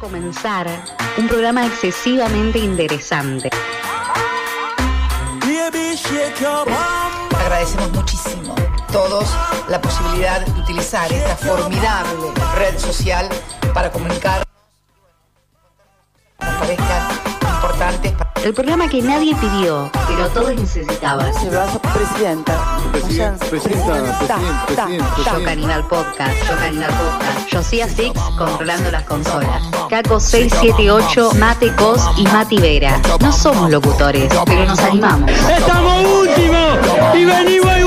comenzar un programa excesivamente interesante. Agradecemos muchísimo todos la posibilidad de utilizar esta formidable red social para comunicar nos parezcan importantes El programa que nadie pidió, pero todos necesitaban. Presidenta. Presidenta, presidente, presidente, Yo Canibal Podcast, Yo Canibal Podcast, Josía Six controlando las consolas, Caco 678, Mate Cos y Mati Vera. No somos locutores, pero nos animamos. ¡Estamos últimos! ¡Y venimos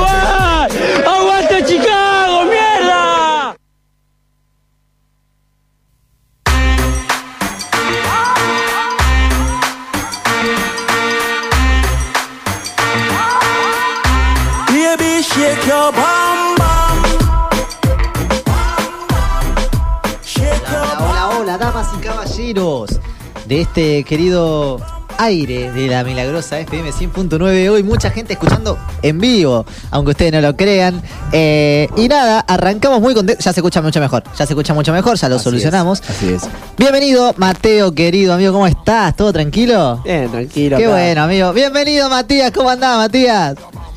damas y caballeros de este querido aire de la milagrosa FM 100.9. Hoy mucha gente escuchando en vivo, aunque ustedes no lo crean. Eh, y nada, arrancamos muy contentos. Ya se escucha mucho mejor, ya se escucha mucho mejor, ya lo solucionamos. Así es. Bienvenido, Mateo, querido amigo, ¿cómo estás? ¿Todo tranquilo? Bien, tranquilo. Qué acá. bueno, amigo. Bienvenido, Matías, ¿cómo andás, Matías?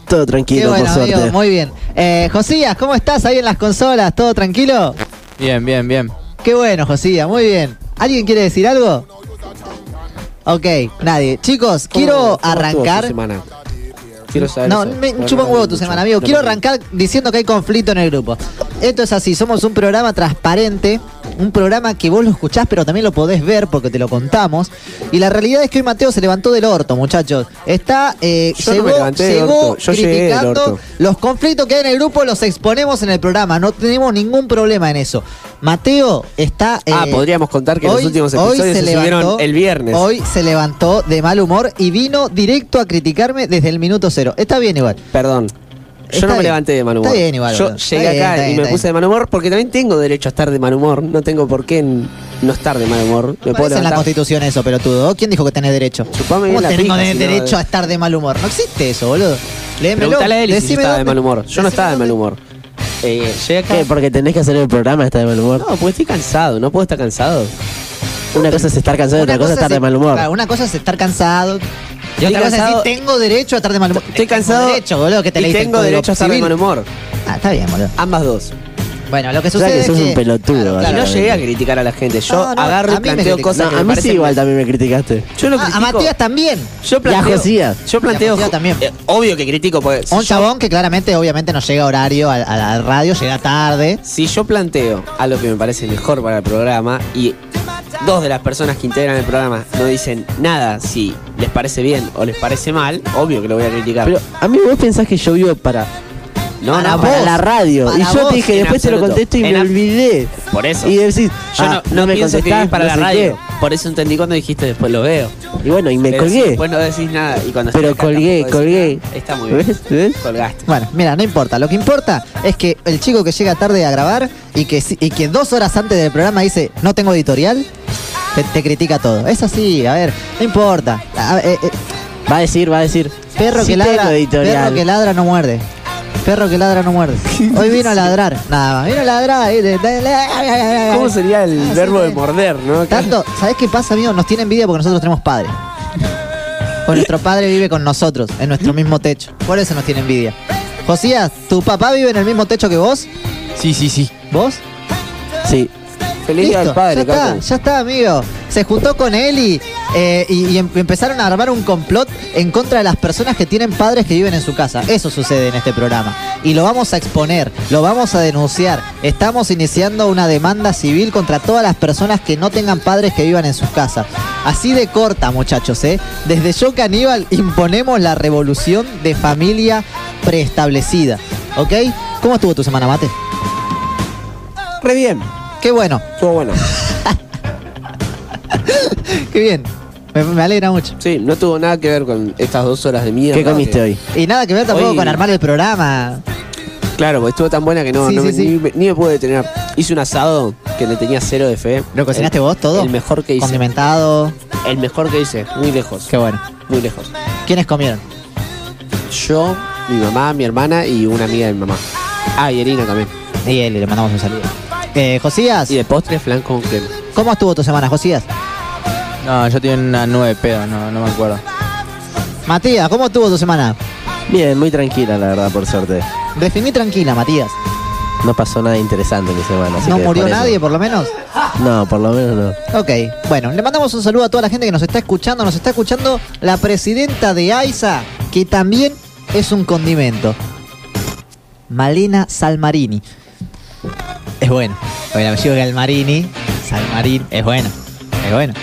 Todo Qué tranquilo, bueno, por amigo, suerte. muy bien. Eh, Josías, ¿cómo estás ahí en las consolas? ¿Todo tranquilo? Bien, bien, bien. Qué bueno, Josías, muy bien. ¿Alguien quiere decir algo? Ok, nadie. Chicos, quiero ¿Cómo- cómo estuvo arrancar. semana? Quiero saber No, eso. me No, chupa un huevo tu mucho. semana, amigo. No, Quiero arrancar diciendo que hay conflicto en el grupo. Esto es así, somos un programa transparente, un programa que vos lo escuchás, pero también lo podés ver porque te lo contamos. Y la realidad es que hoy Mateo se levantó del orto, muchachos. Está, eh, Yo no llegó, me levanté del llegó orto, yo llegué del criticando orto. los conflictos que hay en el grupo, los exponemos en el programa. No tenemos ningún problema en eso. Mateo está. Ah, eh, podríamos contar que los últimos episodios se subieron el viernes. Hoy se levantó de mal humor y vino directo a criticarme desde el minuto cero. Está bien igual. Perdón. Yo Está no me bien. levanté de mal humor. Está bien igual, Yo boludo. Está llegué bien, acá está y bien, me está puse de mal humor porque también tengo derecho a estar de mal humor. No tengo por qué n- no estar de mal humor. Me No puedo aparece en la levantar. constitución eso, pelotudo. ¿Quién dijo que tenés derecho? Chupame ¿Cómo bien la tengo pija, de- si no derecho de- a estar de mal humor? No existe eso, boludo. Léemelo. Preguntale a él si yo Decime estaba de dónde- mal humor. Yo no decime estaba de mal dónde- humor. Eh, llegué acá. ¿Qué? Porque tenés que hacer el programa, está de mal humor. No, porque estoy cansado. No puedo estar cansado. Una cosa es estar cansado y otra cosa es estar de mal humor. claro, una cosa es estar cansado. Y Estoy otra cosa es cansado- decir, tengo derecho a estar de mal humor. Estoy Tengo cansado. derecho, boludo, que te y tengo derecho a estar de mal humor. Ah, está bien, boludo. Ambas dos. Bueno, lo que O sea sucede que es sos que... un pelotudo, Y no llegué a criticar a la gente. Yo No, no, agarro a y mí me planteo cosas No, que a me mí sí igual también me criticaste. Yo lo Ah, a. Matías también. Yo planteo, Y a Josías. Yo planteo. Y a también. eh, obvio que critico porque. si Un yo- chabón que claramente, obviamente, no llega a horario a, a la radio, llega tarde. Si yo planteo algo que me parece mejor para el programa y dos de las personas que integran el programa no dicen nada si les parece bien o les parece mal, obvio que lo voy a criticar. Pero a mí vos pensás que yo vivo para, no, para no, vos. para la radio. para y yo vos, te dije, después te lo contesto y En me olvidé. Por eso. Y decís, Yo ah, no, no me pienso contestás, para no la radio. qué. Por eso entendí cuando dijiste después lo veo. Y bueno, y me Pero si colgué. después no decís nada y cuando Pero acá colgué, colgué. nada. Está muy bien. ¿Ves? ¿Ves? Colgaste. Bueno, mira, no importa. Lo que importa es que el chico que llega tarde a grabar y que, si- y que dos horas antes del programa dice no tengo editorial, te, te critica todo. Es así, a ver, no importa. A- eh, eh, Va a decir, va a decir. perro, sí que ladra, editorial. perro que ladra no muerde. Perro que ladra no muerde. Hoy vino a ladrar, nada más. Vino a ladrar. ¿Cómo sería el Ah, sí, verbo de morder, no? Tanto, ¿sabés qué pasa, amigo? Nos tiene envidia porque nosotros tenemos padre. Pues nuestro padre vive con nosotros, en nuestro mismo techo. Por eso nos tiene envidia. Josías, ¿tu papá vive en el mismo techo que vos? Sí, sí, sí. ¿Vos? Sí. Feliz día Listo, del padre, ya está, ya está, amigo. Se juntó con él y, eh, y, y em- empezaron a armar un complot en contra de las personas que tienen padres que viven en su casa. Eso sucede en este programa. Y lo vamos a exponer, lo vamos a denunciar. Estamos iniciando una demanda civil contra todas las personas que no tengan padres que vivan en sus casas. Así de corta, muchachos, ¿eh? Desde Yo Caníbal imponemos la revolución de familia preestablecida. ¿Ok? ¿Cómo estuvo tu semana, Mate? Re bien. Qué bueno, Estuvo bueno. qué bien. Me, me alegra mucho. Sí, no tuvo nada que ver con estas dos horas de mierda. ¿Qué comiste que- hoy? Y nada que ver tampoco Hoy- con armar el programa. Claro, porque estuvo tan buena que no, Sí, no sí, me- sí. Ni, me- ni me pude detener. Hice un asado que le tenía cero de fe. ¿Lo cocinaste El- vos todo? El mejor que hice. Condimentado. El mejor que hice, muy lejos. Qué bueno. Muy lejos. ¿Quiénes comieron? Yo, mi mamá, mi hermana y una amiga de mi mamá. Ah, y Erina también. Y él, le mandamos un saludo. Eh, Josías, Y de postre, flan con crema. ¿Cómo estuvo tu semana, Josías? No, yo tengo una nueve pedo, no, no me acuerdo. Matías, ¿cómo estuvo tu semana? Bien, muy tranquila, la verdad, por suerte. Definí tranquila, Matías. No pasó nada interesante en mi semana. así ¿No que murió por eso- nadie, por lo menos? No, por lo menos no. Ok, bueno, le mandamos un saludo a toda la gente que nos está escuchando. Nos está escuchando la presidenta de AISA, que también es un condimento. Malena Salmarini. Es bueno. Con el apellido Galmarini, Salmarín, es bueno. Es bueno.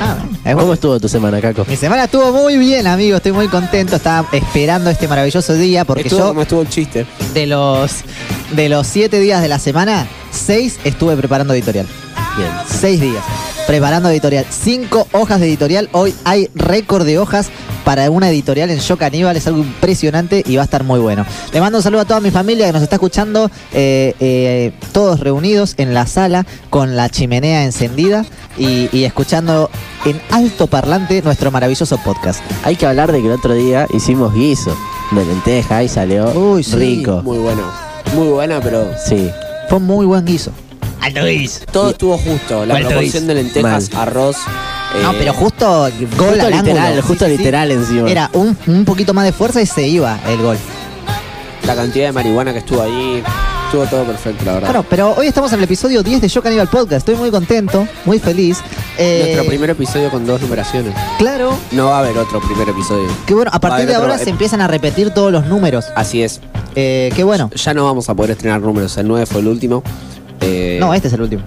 Ah, es ¿Cómo bueno. estuvo tu semana, Caco? Mi semana estuvo muy bien, amigo. Estoy muy contento. Estaba esperando este maravilloso día porque Estuvo yo como estuvo el chiste. de los de los siete días de la semana, seis estuve preparando editorial. Bien. Seis días. Preparando editorial. Cinco hojas de editorial. Hoy hay récord de hojas para una editorial en Shock Aníbal. Es algo impresionante y va a estar muy bueno. Le mando un saludo a toda mi familia que nos está escuchando. eh, eh, todos reunidos en la sala con la chimenea encendida y, y escuchando en alto parlante nuestro maravilloso podcast. Hay que hablar de que el otro día hicimos guiso de lenteja y salió Uy, sí. rico. Muy bueno. Muy buena, pero Sí. Fue un muy buen guiso. todo estuvo justo. La Vuelto proporción de lentejas, Mal. arroz. No, eh, pero justo gol Justo al literal, ángulo. justo Sí, sí, sí. literal encima. Era un, un poquito más de fuerza y se iba el gol. La cantidad de marihuana que estuvo ahí. Estuvo todo perfecto, la verdad. Bueno, pero hoy estamos en el episodio 10 de Yo Caníbal Podcast. Estoy muy contento, muy feliz. Eh, Nuestro primer episodio con dos numeraciones. Claro, No va a haber otro primer episodio. que bueno, a partir haber de otro ahora se empiezan a repetir todos los números. Así es. Eh, qué bueno. Ya no vamos a poder estrenar números. El 9 fue el último. Eh, No, este es el último.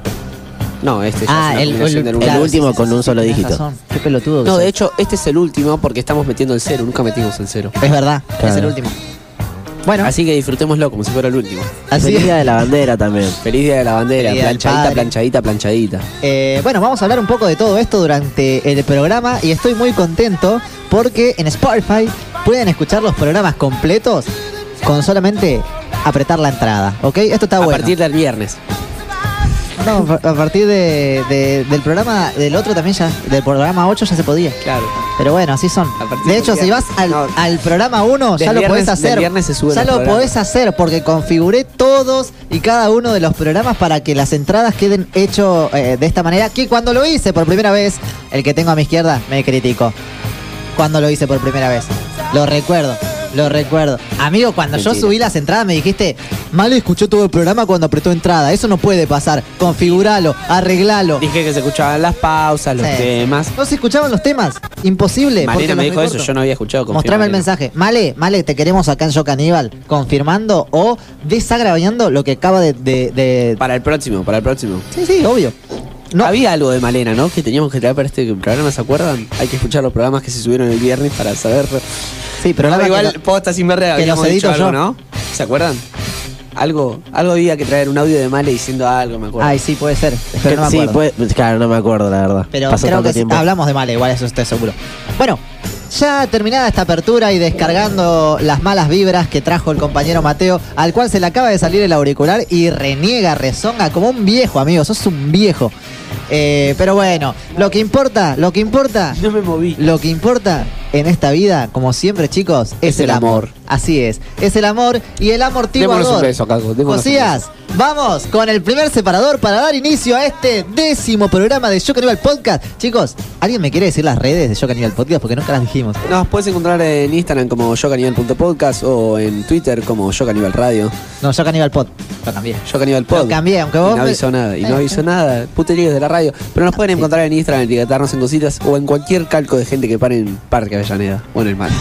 No, este ya Ah, es una el- último sí, sí, con sí, un solo dígito. razón. Qué pelotudo. No, de hecho, este es el último porque estamos metiendo el cero. Nunca metimos el cero. Es verdad, es el último. Bueno, Así que disfrutémoslo como si fuera el último. así Feliz día de la bandera también. Feliz día de la bandera. Planchadita, planchadita, planchadita. Eh, bueno, vamos a hablar un poco de todo esto durante el programa y estoy muy contento porque en Spotify pueden escuchar los programas completos con solamente apretar la entrada, ¿ok? Esto está a bueno. partir del viernes. No, a partir de, de- del programa, del otro también ya, del programa 8 ya se podía. Claro. Pero bueno, así son. De hecho, si vas al, No. al programa 1, ya lo podés hacer. del viernes se suben ya lo programas. podés hacer porque configuré todos y cada uno de los programas para que las entradas queden hecho eh, de esta manera. Que cuando lo hice por primera vez, el que tengo a mi izquierda me criticó. Cuando lo hice por primera vez. Lo recuerdo. Lo recuerdo. Amigo, cuando yo subí las entradas me dijiste, Malo escuchó todo el programa cuando apretó entrada. Eso no puede pasar. Configuralo, arreglalo. Dije que se escuchaban las pausas, los Sí. temas. ¿No se escuchaban los temas? Imposible. porque Marina me los dijo eso, recorto. yo no había escuchado. confía, Mostrame el mensaje. Male, Male, te queremos acá en Yo Caníbal, confirmando o desagrabando lo que acaba de. de- de- Para el próximo, para el próximo. Sí, sí, obvio. No, Había algo de Malena, ¿no? Que teníamos que traer para este programa, ¿se acuerdan? Hay que escuchar los programas que se subieron el viernes para saber. sí, pero No, nada igual, que no- posta sin ver que habíamos dicho algo, yo. ¿no? ¿Se acuerdan? Algo, algo había que traer un audio de Male diciendo algo, me acuerdo. Ay, sí, puede ser. Pero no me sí, puede- claro, no me acuerdo, la verdad. Pero Pasó creo tanto que tiempo. hablamos de Male, igual eso estoy seguro. Bueno, ya terminada esta apertura y descargando las malas vibras que trajo el compañero Mateo, al cual se le acaba de salir el auricular y reniega, rezonga como un viejo, amigo, sos un viejo. Eh, pero bueno, lo que importa, lo que importa, No me moví. lo que importa en esta vida, como siempre, chicos, es, Es el el amor. amor. Así es, es el amor y el amortiguador. Démonos un beso, Caco, Josías, vamos con el primer separador para dar inicio a este décimo programa de Yo Caníbal Podcast. Chicos, ¿alguien me quiere decir las redes de Yo Caníbal Podcast? Porque nunca las dijimos. Nos puedes encontrar en Instagram como yocanival.podcast o en Twitter como Yocanival Radio. No, Yo Caníbal Pod. Lo cambié. Yocanival Lo Pod. cambié, aunque Y vos no me- avisó nada. Y no avisó eh. nada. Puterías de radio. Pero nos pueden encontrar en Instagram, etiquetarnos en cositas o en cualquier calco de gente que pare en Parque Avellaneda o en el mar.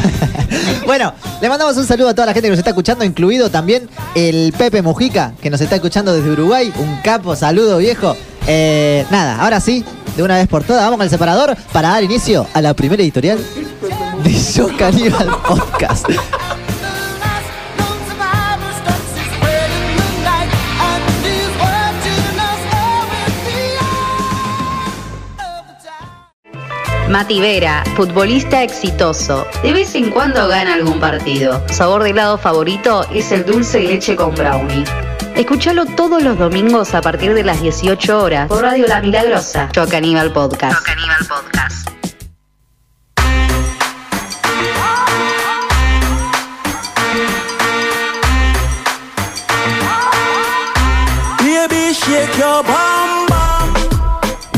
Bueno, le mandamos un saludo a toda la gente que nos está escuchando, incluido también el Pepe Mujica, que nos está escuchando desde Uruguay. Un capo, saludo viejo. Eh, nada, ahora sí, de una vez por todas, vamos con el separador para dar inicio a la primera editorial de Yo Caníbal Podcast. Mati Vera, futbolista exitoso. De vez en cuando gana algún partido. Sabor de helado favorito es el dulce y leche con brownie. Escúchalo todos los domingos a partir de las 18 horas por Radio La Milagrosa. Yo Podcast. Podcast.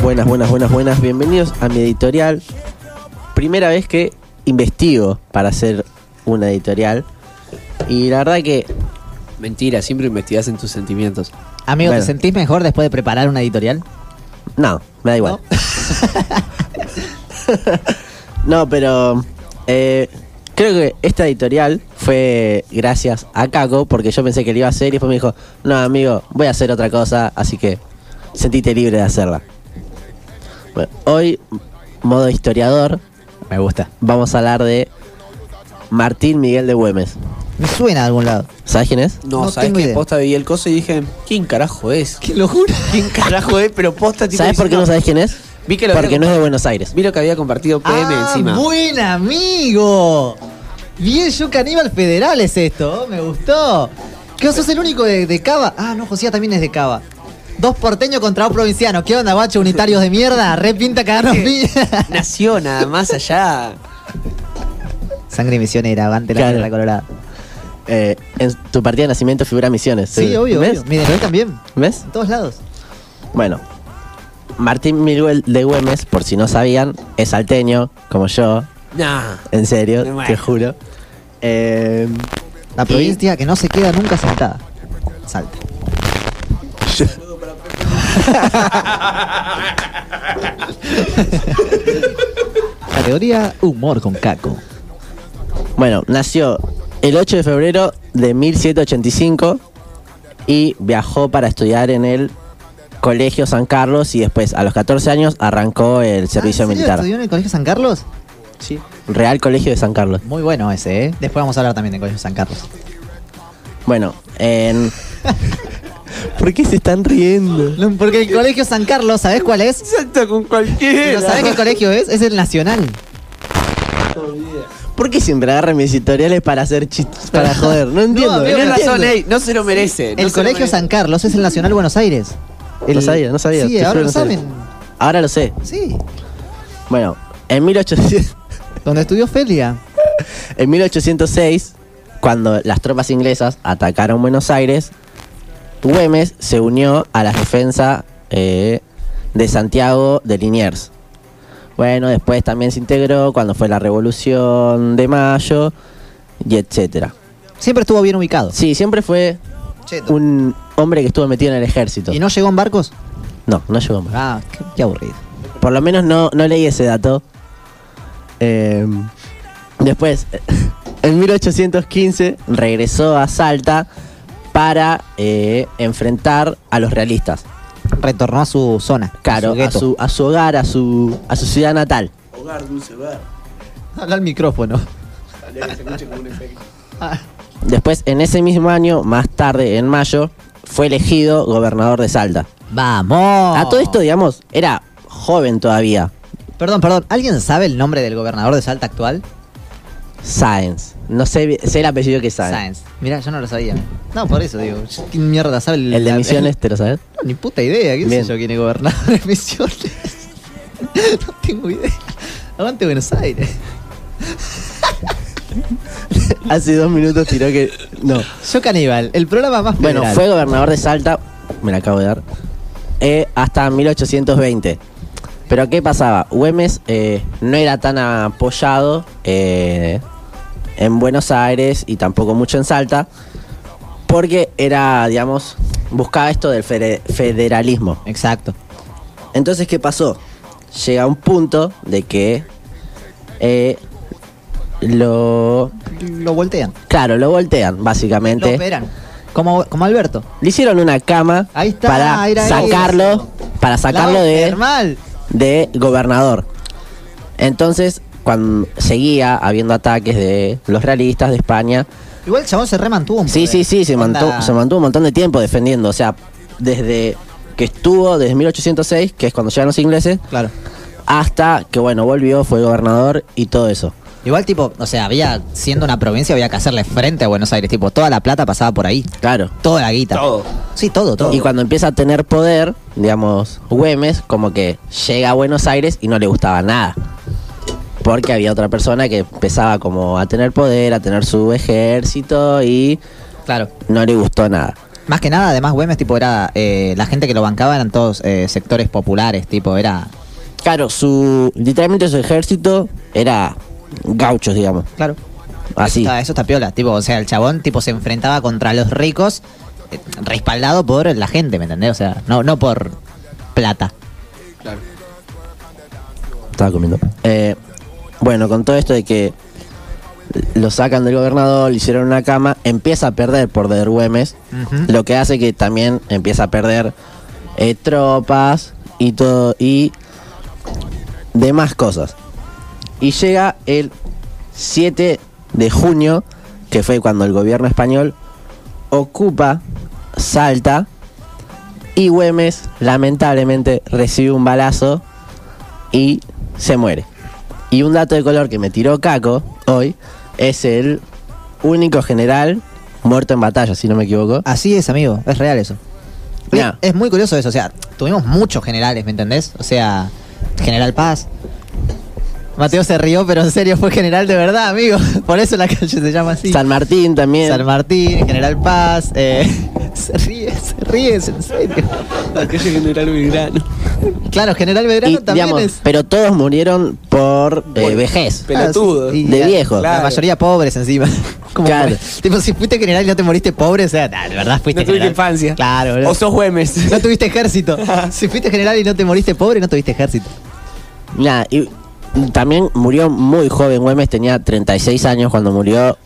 Buenas, buenas, buenas, buenas. Bienvenidos a mi editorial. Primera vez que investigo para hacer una editorial. Y la verdad que Mentira, siempre investigas en tus sentimientos. Amigo, Bueno. ¿te sentís mejor después de preparar una editorial? no, me da igual. No, pero eh, creo que esta editorial fue gracias a Caco porque yo pensé que le iba a hacer y después me dijo, no amigo, voy a hacer otra cosa, así que sentite libre de hacerla. Bueno, hoy, modo historiador, Me gusta. vamos a hablar de Martín Miguel de Güemes. Me suena de algún lado. ¿Sabes quién es? No, No ¿sabes tengo idea. Posta vi el coso y dije, ¿quién carajo es? ¡Qué locura! ¿Quién carajo es? Pero posta, tipo. ¿Sabes por qué no sabes quién es? Vi que lo Porque había no es de Buenos Aires. Vi lo que había compartido PM ah, encima. buen amigo! Bien, yo caníbal federal es esto, me gustó. ¿Qué vos sos el único de, de Cava? Ah, no, Josía también es de Cava. Dos porteños contra un provinciano. ¿Qué onda, guacho? Unitarios de mierda. Re pinta cagarnos piña. Nació nada más allá. Sangre misionera, aguante la Claro. tierra colorada. Eh, en tu partida de nacimiento figura Misiones. Sí, obvio, ¿Ves? obvio. También. ¿Ves? En todos lados. Bueno, Martín Miguel de Güemes, por si no sabían, es salteño, como yo, Nah. en serio, Bueno. te juro. Eh, La Y- provincia que no se queda nunca sentada. Salta. Categoría humor con caco. bueno, nació el 8 de febrero de 1785 y viajó para estudiar en el Colegio San Carlos y después, a los 14 años, arrancó el servicio Ah, ¿en serio militar. ¿Estudió en el Colegio San Carlos? Sí. Real Colegio de San Carlos. Muy bueno ese, ¿eh? Después vamos a hablar también del Colegio San Carlos. Bueno, en... ¿Por qué se están riendo? No, Porque el Colegio San Carlos, ¿sabés cuál es? Salta con cualquiera. ¿Pero sabés qué colegio es? Es el Nacional. ¿Por qué siempre agarran mis editoriales para hacer chistes, para joder? No entiendo. no Tenés entiendo. razón, ey, no se lo merece. no el lo Colegio merece. San Carlos es el Nacional Buenos Aires. El- No sabía, no sabía. Sí, te ahora juro lo no sabía. saben. Ahora lo sé. Sí. Bueno, en 1800, Donde estudió Felia. en 1806, cuando las tropas inglesas atacaron Buenos Aires, Güemes se unió a la defensa eh, de Santiago de Liniers. Bueno, después también se integró cuando fue la Revolución de Mayo y etcétera. Siempre estuvo bien ubicado. Sí, siempre fue Cheto. un hombre que estuvo metido en el ejército. ¿Y no llegó en barcos? No, no llegó más. Ah, qué, qué aburrido. Por lo menos no, no leí ese dato. Eh, después, en 1815 regresó a Salta para eh, enfrentar a los realistas. Retornó a su zona. Claro, su a su, a su hogar, a su, a su ciudad natal. Habla al micrófono. Después, en ese mismo año, más tarde, en mayo, fue elegido gobernador de Salta. ¡Vamos! A todo esto, digamos, era joven todavía. Perdón, perdón. ¿Alguien sabe el nombre del gobernador de Salta actual? Sáenz. No sé, sé el apellido que Sáenz. Sáenz. Mirá, yo no lo sabía. No, por eso digo. ¿Qué mierda sabe el, El de la- Misiones, ¿te lo sabes? No, ni puta idea. ¿Qué Bien. sé yo quién es gobernador de Misiones? no tengo idea. Aguante Buenos Aires. Hace dos minutos tiró que. No. Yo Caníbal, el programa más Bueno, federal. fue gobernador de Salta, me la acabo de dar, eh, hasta 1820. Pero ¿qué pasaba? Güemes eh, no era tan apoyado eh, en Buenos Aires y tampoco mucho en Salta, porque era, digamos, buscaba esto del fede- federalismo. Exacto. Entonces, ¿qué pasó? Llega un punto de que eh, lo... Lo voltean. Claro, lo voltean, Lo básicamente. operan. Como, como Alberto. Le hicieron una cama Ahí está, para sacarlo, para sacarlo de, de gobernador. Entonces, cuando seguía habiendo ataques de los realistas de España, Igual el chabón se remantuvo un sí, poco. sí, sí, se mantuvo, se mantuvo un montón de tiempo defendiendo. O sea, desde que estuvo, desde 1806, que es cuando llegan los ingleses, Claro. hasta que, bueno, volvió, fue gobernador y todo eso. Igual, tipo, o sea, había, siendo una provincia, había que hacerle frente a Buenos Aires. Tipo, toda la plata pasaba por ahí. Claro. Toda la guita. Todo. Sí, todo, todo. Y cuando empieza a tener poder, digamos, Güemes, como que llega a Buenos Aires y no le gustaba nada. Porque había otra persona que empezaba como a tener poder, a tener su ejército y Claro. no le gustó nada. Más que nada, además, Güemes, tipo, era. eh, la gente que lo bancaba eran todos eh, sectores populares, tipo, era. Claro, su literalmente su ejército era gauchos, digamos. Claro. Así. Eso está, eso está piola, tipo, o sea, el chabón, tipo, se enfrentaba contra los ricos, eh, respaldado por la gente, ¿me entendés? O sea, no, no por plata. Estaba comiendo. Eh, bueno, con todo esto de que lo sacan del gobernador, le hicieron una cama, empieza a perder por de Güemes, Ujú. lo que hace que también empieza a perder eh, tropas y todo y demás cosas. Y llega el 7 de junio, que fue cuando el gobierno español ocupa Salta y Güemes lamentablemente recibe un balazo y se muere. Y un dato de color que me tiró Caco hoy es el único general muerto en batalla, si no me equivoco. Así es, amigo, es real eso. Es, es muy curioso eso, o sea, tuvimos muchos generales, ¿me entendés? O sea, General Paz. Mateo se rió, pero en serio fue general de verdad, amigo. Por eso la calle se llama así. San Martín también. San Martín, General Paz. eh, se ríe, se ríe, en serio. Aquella general Belgrano. Claro, General Belgrano Y, también digamos, es. Pero todos murieron por eh, vejez. pelotudos. Y De la- viejo. La Claro. mayoría pobres encima. ¿Cómo Claro. Tipo, si fuiste general y no te moriste pobre, o sea, nah, de verdad fuiste No tuviste general. infancia. Claro, boludo. O sos Güemes. No tuviste ejército. si fuiste general y no te moriste pobre, no tuviste ejército. Nada, y también murió muy joven. Güemes tenía 36 años cuando murió.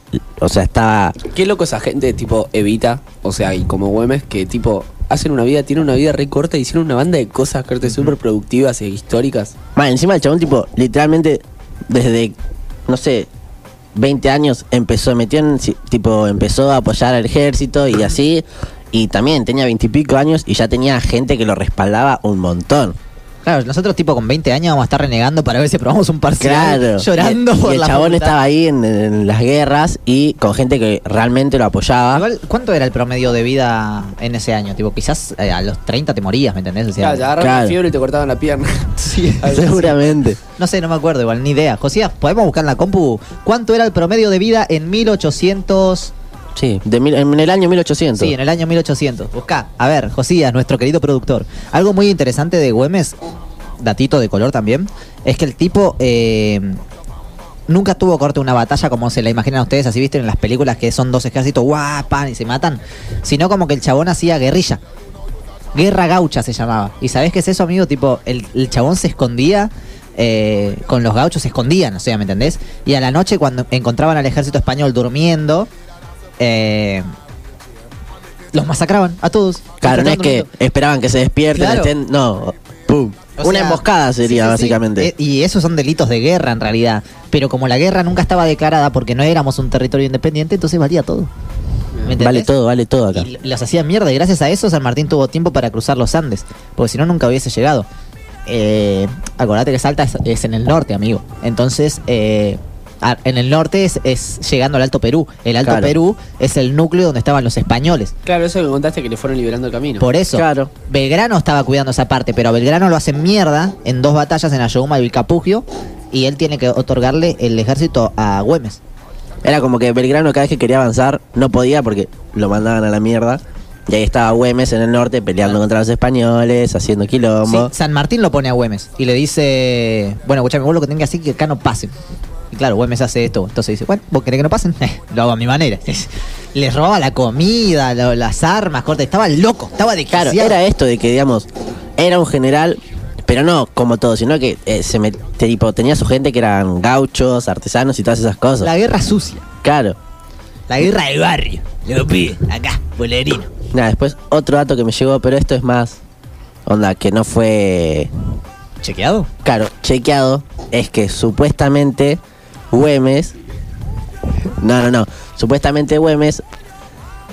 O sea, estaba. Qué loco esa gente, tipo, evita, o sea, y como Güemes, que tipo, hacen una vida, tienen una vida re corta y hicieron una banda de cosas, corte, súper productivas e históricas. Encima el chabón, tipo, literalmente, desde, no sé, 20 años empezó, metió en, tipo, empezó a apoyar al ejército y así. Y también tenía 20 y pico años y ya tenía gente que lo respaldaba un montón. Claro, nosotros tipo con 20 años vamos a estar renegando para ver si probamos un parcial. Claro. Llorando y, por y el la chabón facultad. estaba ahí en, en las guerras y con gente que realmente lo apoyaba. Igual, ¿cuánto era el promedio de vida en ese año? Tipo, quizás eh, a los 30 te morías, ¿me entendés? O sea, Claro, te agarraron claro. fiebre y te cortaban la pierna. sí. Seguramente. No sé, no me acuerdo igual, ni idea. Josías, ¿podemos buscar en la compu cuánto era el promedio de vida en 1800? Sí, en el año 1800. Sí, en el año 1800. Busca. A ver, Josías, nuestro querido productor. Algo muy interesante de Güemes, datito de color también, es que el tipo eh, nunca tuvo corte una batalla como se la imaginan ustedes, así viste en las películas que son dos ejércitos, guapan y se matan, sino como que el chabón hacía guerrilla. Guerra gaucha se llamaba. ¿Y sabés qué es eso, amigo? Tipo, el, el chabón se escondía. eh, con los gauchos se escondían, o sea, ¿me entendés? Y a la noche cuando encontraban al ejército español durmiendo, eh, los masacraban a todos. Claro, no es que esperaban que se despierten, Claro. estén. No, pum. O Una sea, emboscada sería, sí, sí, sí. básicamente. Eh, y esos son delitos de guerra en realidad. Pero como la guerra nunca estaba declarada porque no éramos un territorio independiente, entonces valía todo. Vale todo, vale todo acá. Y los hacían mierda y gracias a eso San Martín tuvo tiempo para cruzar los Andes. Porque si no, nunca hubiese llegado. Eh, acordate que Salta es, es en el norte, amigo. Entonces, eh, a- en el norte es, es llegando al Alto Perú. El Alto Claro. Perú es el núcleo donde estaban los españoles. Claro, eso que contaste que le fueron liberando el camino. Por eso, Claro. Belgrano estaba cuidando esa parte, pero a Belgrano lo hacen mierda en dos batallas en Ayohuma y Vilcapugio. Y él tiene que otorgarle el ejército a Güemes. Era como que Belgrano cada vez que quería avanzar no podía porque lo mandaban a la mierda. Y ahí estaba Güemes en el norte peleando contra los españoles, haciendo Sí, quilombo. San Martín lo pone a Güemes y le dice, bueno, escuchame, vos lo que tenés que hacer es que acá no pasen. Y claro, Güemes hace esto. Entonces dice, bueno, ¿vos querés que no pasen? Eh, lo hago a mi manera. Les robaba la comida, lo- las armas, corte. Estaba loco, estaba de Claro, era esto de que, digamos, era un general, pero no como todo, sino que eh, se te- tipo, tenía su gente que eran gauchos, artesanos y todas esas cosas. La guerra sucia. Claro. La guerra del barrio. Lo pide, acá, bolerino. Nada, después otro dato que me llegó, pero esto es más onda que no fue ¿Chequeado? Claro, chequeado es que supuestamente Güemes. No, no, no. Supuestamente Güemes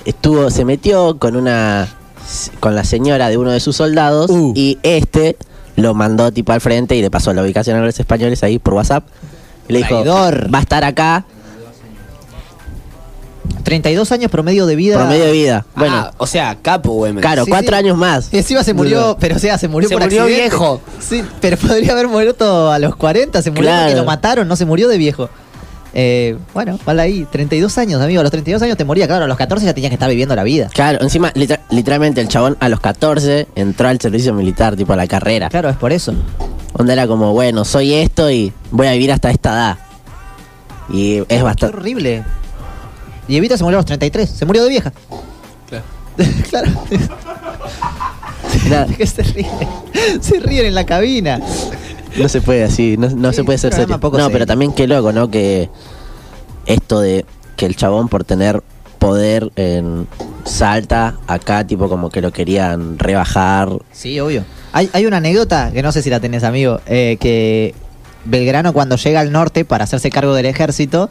estuvo, se metió con una. con la señora de uno de sus soldados Uh. y este lo mandó tipo al frente y le pasó la ubicación a los españoles ahí por WhatsApp. Y le dijo, Traidor. va a estar acá 32 años promedio de vida. promedio de vida. Bueno, Ah, o sea, capo, Güemes. claro, sí, cuatro sí. años más. Y encima se murió, pero o sea, se murió Se por murió accidente. viejo. Sí, pero podría haber muerto a los 40, se murió Claro. porque lo mataron, no se murió de viejo. Eh, bueno, vale ahí, 32 años, amigo. A los 32 años te moría, claro. A los 14 ya tenías que estar viviendo la vida. Claro, encima, liter- literalmente el chabón a los 14 entró al servicio militar, tipo a la carrera. Claro, es por eso. Donde era como, bueno, soy esto y voy a vivir hasta esta edad. Y es bastante. horrible. Y Evita se murió a los 33, se murió de vieja. Claro. claro. Nada. que se ríen. Se ríen en la cabina. No se puede así, no, no Sí, se puede ser serio. poco No, serio. pero también qué loco, ¿no? Que esto de que el chabón por tener poder en Salta, acá tipo como que lo querían rebajar. Sí, obvio. Hay, hay una anécdota que no sé si la tenés, amigo, eh, que Belgrano cuando llega al norte para hacerse cargo del ejército,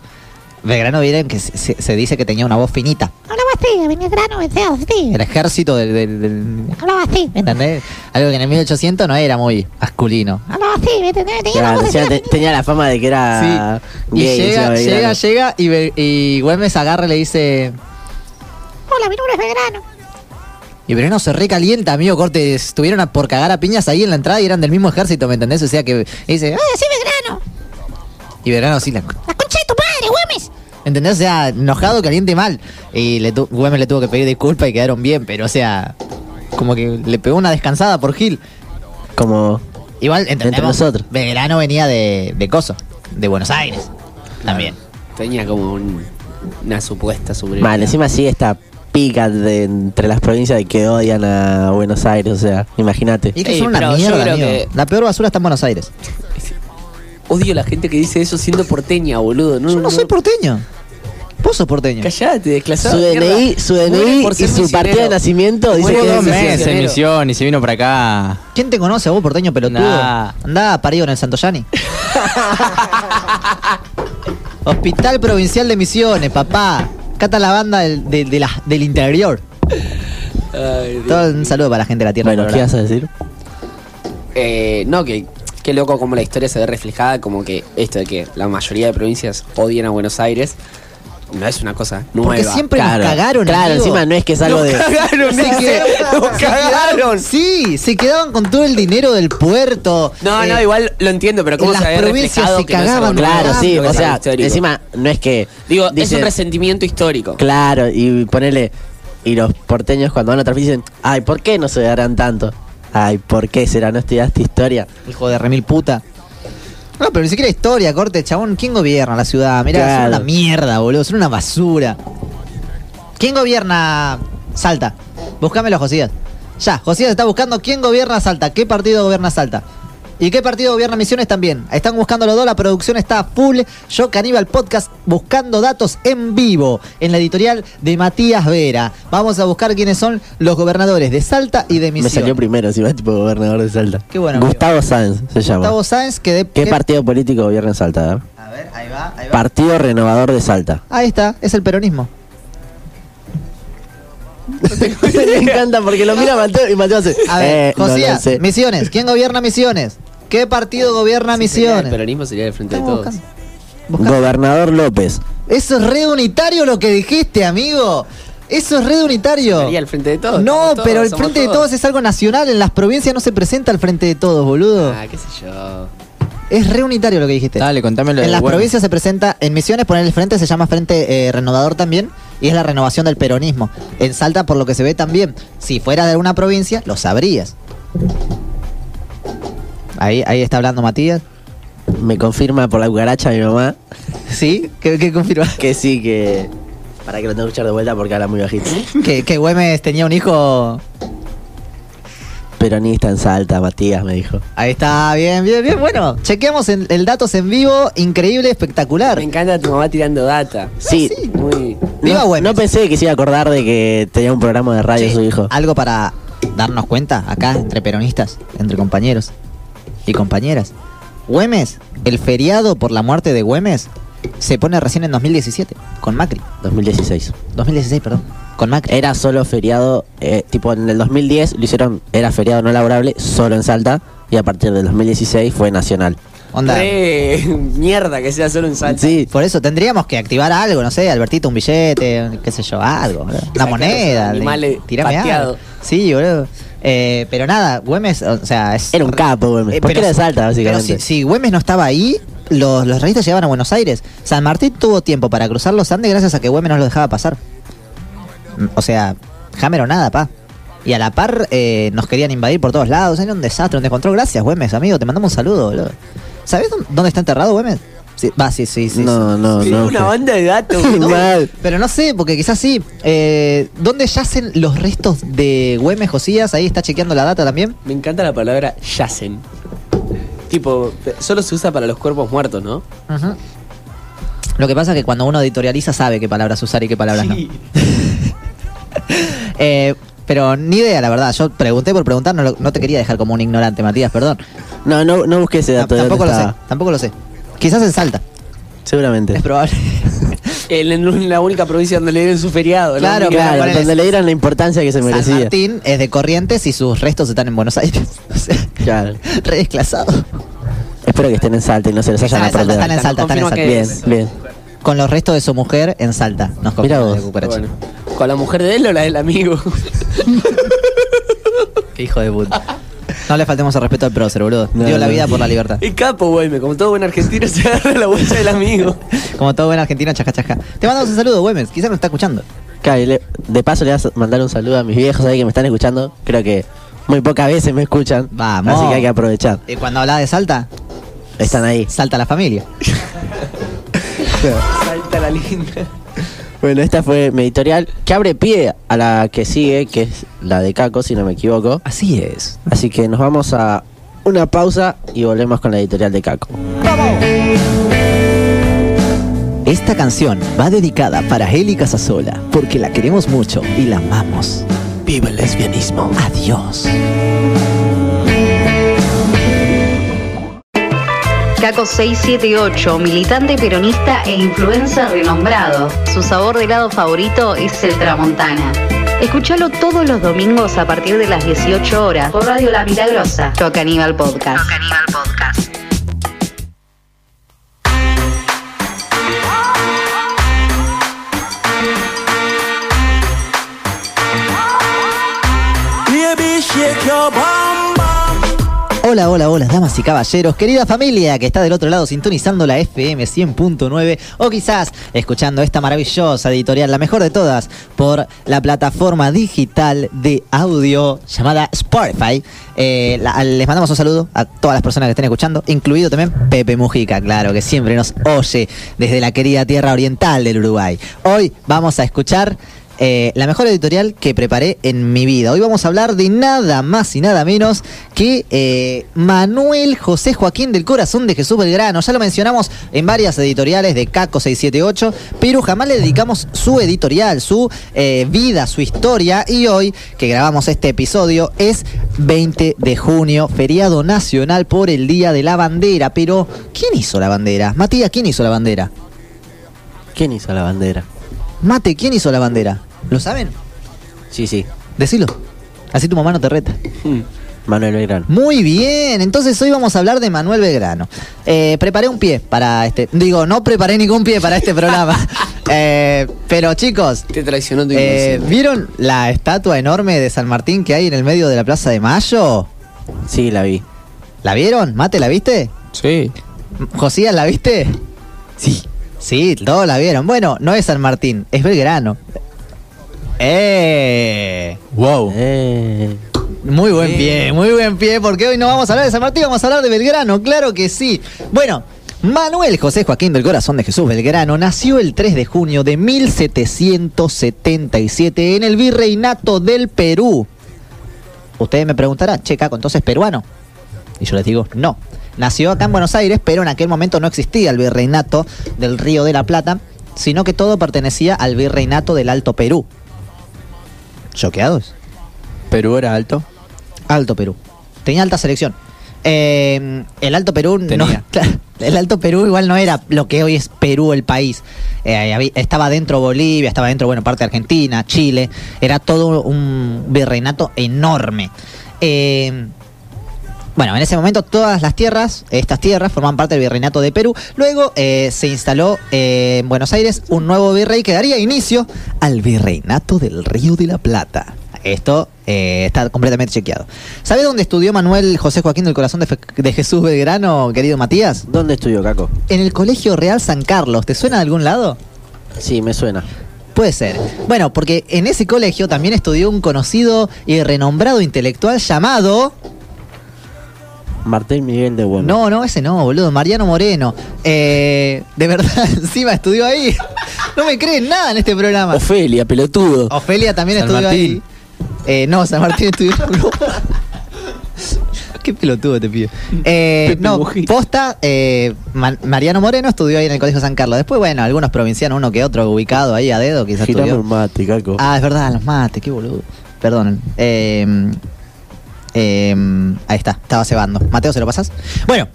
Belgrano viene que se, se- dice que tenía una voz finita. Hablaba así, venía grano, decía así. El ejército del... del- del- Hablaba así, ¿Entendés? Algo que en el 1800 no era muy masculino. hablaba así, ¿me entendés? Tenía Claro, una voz encima así, te- tenía la fama de que era Y gay, llega, llega, Belgrano. llega y, Be- y Güemes agarra y le dice... Hola, mi nombre es Belgrano. Y Belgrano se recalienta, amigo, corte, estuvieron a- por cagar a piñas ahí en la entrada y eran del mismo ejército, ¿me entendés? O sea que dice, "Ah", Ay, así Belgrano. y Belgrano así, la, La concha padre, Güemes. ¿entendés? O sea, enojado, caliente y mal. Y le tu- Güemes le tuvo que pedir disculpas y quedaron bien, pero o sea, como que le pegó una descansada por Gil. Como Igual, entendemos, Entre nosotros. Belgrano venía de, de Coso, de Buenos Aires, también. Tenía como un- una supuesta superioridad. Mal, encima sí esta pica de entre las provincias de que odian a Buenos Aires, o sea, imagínate. Y que Ey, son una yo mierda, creo amigo. que- La peor basura está en Buenos Aires. Odio la gente que dice eso siendo porteña, boludo. No, Yo no soy porteño. Vos sos porteño. Callate, desclasado. Su. DNI, su DNI por y su partida de nacimiento dice que dos meses en misión y se vino para acá. ¿Quién te conoce a vos, porteño pelotudo? Nah. Andá parido en el Santoyani. Hospital Provincial de Misiones, papá. Está la banda del, de- de la- del interior. Ay, Dios. Todo un saludo para la gente de la tierra. Bueno, ¿qué vas a decir? Eh, no, que qué loco como la historia se ve reflejada, como que esto de que la mayoría de provincias odian a Buenos Aires, no es una cosa nueva. Porque siempre Claro, nos cagaron, Claro, amigo. encima no es que es algo Nos de. cagaron, Se quedaron- Nos se cagaron. Sí, se quedaban con todo el dinero del puerto. No, no, Eh, igual lo entiendo, pero cómo se las ve provincias se que no cagaban, nuevo, Claro, sí, o sea, histórico. encima no es que. Digo, es un resentimiento histórico. Claro, y ponerle. Y los porteños cuando van a otra dicen, ay, ¿por qué no se darán tanto? Ay, ¿por qué será? ¿No estudiaste historia? Hijo de remil puta. No, pero ni siquiera historia, corte, chabón. ¿Quién gobierna la ciudad? Mirá, son Claro. una mierda, boludo. Son una basura. ¿Quién gobierna Salta? Búscamelo, Josías. Ya, Josías está buscando quién gobierna Salta. ¿Qué partido gobierna Salta? ¿Y qué partido gobierna Misiones también? Están buscando los dos, la producción está full. Yo, Caníbal Podcast, buscando datos en vivo en la editorial de Matías Vera. Vamos a buscar quiénes son los gobernadores de Salta y de Me Misiones. salió primero, si va tipo gobernador de Salta. Qué bueno, amigo. Gustavo Sáenz se llama. Gustavo Sáenz, que de... ¿Qué partido político gobierna en Salta? A ver. A ver, ahí va, ahí va. Partido Renovador de Salta. Ahí está, es el peronismo. Me encanta porque lo mira Mateo y Mateo hace. A ver, eh, no sé. Misiones. ¿Quién gobierna Misiones? ¿Qué partido gobierna Si sería El Misiones? peronismo sería el frente de todos. buscando. Buscando. Gobernador López. Eso es re unitario lo que dijiste, amigo. Eso es re unitario. Sería el frente de todos. No, todos, pero el Frente de Todos es algo nacional. En las provincias no se presenta el Frente de Todos, boludo. Ah, qué sé yo. Es re unitario lo que dijiste. Dale, contámelo En de las provincias se presenta, en Misiones poner el frente se llama Frente eh, Renovador también, y es la renovación del peronismo. En Salta, por lo que se ve también, si fuera de alguna provincia, lo sabrías. Ahí, ahí está hablando Matías. Me confirma por la cucaracha mi mamá ¿Sí? ¿Qué, qué confirma? que sí, que. Para que lo tengo que escuchar de vuelta porque habla muy bajito. que, que Güemes tenía un hijo. Peronista en Salta, Matías me dijo. Ahí está, bien, bien, bien. Bueno, chequeamos el, el datos en vivo, increíble, espectacular. Me encanta tu mamá tirando data. Sí. Muy. Viva no, Güemes. no pensé que se iba a acordar de que tenía un programa de radio Che, su hijo. Algo para darnos cuenta acá entre peronistas, entre compañeros y compañeras. Güemes, el feriado por la muerte de Güemes se pone recién en 2017 con Macri. 2016. 2016, perdón. Con Macri. Era solo feriado, eh, tipo en el 2010 lo hicieron, era feriado no laborable solo en Salta y a partir del 2016 fue nacional. Onda. Re mierda que sea solo un salto. Sí, Por eso tendríamos que activar algo, no sé, Albertito, un billete, qué sé yo, algo, boludo. una moneda. animales tirame algo. Sí, boludo. Eh, pero nada, Güemes, o sea, es. Era un capo, Güemes. Eh, Porque pero era de Salta, Pero básicamente. si, si Güemes no estaba ahí, los, los reyes llegaban a Buenos Aires. San Martín tuvo tiempo para cruzar los Andes gracias a que Güemes no lo dejaba pasar. Mm, O sea, Hammer o nada, pa. Y a la par eh, nos querían invadir por todos lados. Era un desastre, un descontrol. Gracias, Güemes, amigo. Te mandamos un saludo, boludo. ¿Sabes dó- dónde está enterrado Güemes? Sí, va, sí, sí, sí. No, no, Sí, no. una banda de datos. No, Mal. pero no sé, porque quizás sí. Eh, ¿Dónde yacen los restos de Güemes Josías? Ahí está chequeando la data también. Me encanta la palabra yacen. Tipo, solo se usa para los cuerpos muertos, ¿no? Lo que pasa es que cuando uno editorializa sabe qué palabras usar y qué palabras Sí. no. Eh, pero ni idea, la verdad. Yo pregunté por preguntar, no, lo- no te quería dejar como un ignorante, Matías, perdón. No, no, no busqué ese T- dato. ¿de tampoco lo sé, tampoco lo sé. Quizás en Salta, Seguramente. es probable. En en la única provincia donde le dieron su feriado. ¿no? Claro, Claro, donde le dieran la importancia que se San merecía. Martín es de Corrientes y sus restos están en Buenos Aires. O sea, Claro. re desclasado. Espero que estén en Salta y no se los hayan Están en Salta, perdido. están en Salta, están en Salta. Bien, es. bien. Con los restos de su mujer en Salta. Nos Mira vos. Bueno, ¿Con la mujer de él o la del amigo? Qué hijo de puta. No le faltemos el respeto al prócer, boludo. No, Dio la no. vida por la libertad. El capo, güey, me como todo buen argentino se agarra la bolsa del amigo. Como todo buen argentino, chasca, chasca. Te mandamos un saludo, Güemes. Quizás nos está escuchando. Claro, y le- de paso le vas a mandar un saludo a mis viejos ahí que me están escuchando. Creo que muy pocas veces me escuchan. Vamos. Así que hay que aprovechar. Y cuando hablaba de Salta, Están ahí. salta la familia. Salta la linda. Bueno, esta fue mi editorial que abre pie a la que sigue, que es la de Caco, si no me equivoco. Así es. Así que nos vamos a una pausa y volvemos con la editorial de Caco. Esta canción va dedicada para Eli Casasola, porque la queremos mucho y la amamos. Viva el lesbianismo. Adiós. Caco 678, militante peronista e influencer renombrado. Su sabor de helado favorito es el Tramontana. Escúchalo todos los domingos a partir de las 18 horas por Radio La Milagrosa. Toca Aníbal Podcast. Toca Aníbal Podcast. Shake your. Hola, hola, hola, damas y caballeros, querida familia que está del otro lado sintonizando la FM 100.9 o quizás escuchando esta maravillosa editorial, la mejor de todas, por la plataforma digital de audio llamada Spotify. Eh, les mandamos un saludo a todas las personas que estén escuchando, incluido también Pepe Mujica, claro, que siempre nos oye desde la querida tierra oriental del Uruguay. Hoy vamos a escuchar eh, la mejor editorial que preparé en mi vida. Hoy vamos a hablar de nada más y nada menos que eh, Manuel José Joaquín del Corazón de Jesús Belgrano. Ya lo mencionamos en varias editoriales de Caco 678, pero jamás le dedicamos su editorial, su eh, vida, su historia. Y hoy que grabamos este episodio es 20 de junio, feriado nacional por el Día de la Bandera. Pero, ¿quién hizo la bandera? Matías, ¿quién hizo la bandera? ¿Quién hizo la bandera? Mate, ¿quién hizo la bandera? ¿Lo saben? Sí, sí. Decilo. Así tu mamá no te reta. Manuel Belgrano. Muy bien, entonces hoy vamos a hablar de Manuel Belgrano. Eh, preparé un pie para este. Digo, no preparé ningún pie para este programa. Eh, pero chicos, Te traicionó tu eh. ¿vieron la estatua enorme de San Martín que hay en el medio de la Plaza de Mayo? Sí, la vi. ¿La vieron? ¿Mate, la viste? Sí. ¿Josías, la viste? Sí. Sí, todos la vieron. Bueno, no es San Martín, es Belgrano. ¡Eh! Wow. Eh, Muy buen pie, muy buen pie, porque hoy no vamos a hablar de San Martín, vamos a hablar de Belgrano, claro que sí. Bueno, Manuel José Joaquín del Corazón de Jesús Belgrano nació el 3 de junio de 1777 en el Virreinato del Perú. Ustedes me preguntarán, che, Caco, entonces peruano. Y yo les digo, no. Nació acá en Buenos Aires, pero en aquel momento no existía el Virreinato del Río de la Plata, sino que todo pertenecía al Virreinato del Alto Perú. ¿Choqueados? Perú era alto. Alto Perú. Tenía alta selección. Eh, el Alto Perú no- Tenía. el Alto Perú igual no era lo que hoy es Perú el país. Eh, estaba dentro Bolivia, estaba dentro, bueno, parte de Argentina, Chile. Era todo un virreinato enorme. Eh, bueno, en ese momento todas las tierras, estas tierras, forman parte del virreinato de Perú. Luego eh, se instaló eh, en Buenos Aires un nuevo virrey que daría inicio al virreinato del Río de la Plata. esto eh, está completamente chequeado. ¿Sabes dónde estudió Manuel José Joaquín del Corazón de, Fe- de Jesús Belgrano, querido Matías? ¿Dónde estudió, Caco? En el Colegio Real San Carlos. ¿Te suena de algún lado? Sí, me suena. Puede ser. Bueno, porque en ese colegio también estudió un conocido y renombrado intelectual llamado... Martín Miguel de Güemes. No, no, ese no, boludo. Mariano Moreno. Eh, de verdad, encima estudió ahí. No me creen nada en este programa. Ofelia, pelotudo. Ofelia también San estudió Martín. ahí. Eh, no, San Martín estudió en Europa. Qué pelotudo te pido. Eh, no, Mujica. posta, eh, Ma- Mariano Moreno estudió ahí en el Colegio San Carlos. Después, bueno, algunos provincianos, uno que otro ubicado ahí a dedo, quizás Girame estudió. un mate, Caco. Ah, es verdad, los mates, qué boludo. Perdonen. Eh, eh, ahí está, estaba cebando. Mateo, ¿se lo pasas? Bueno,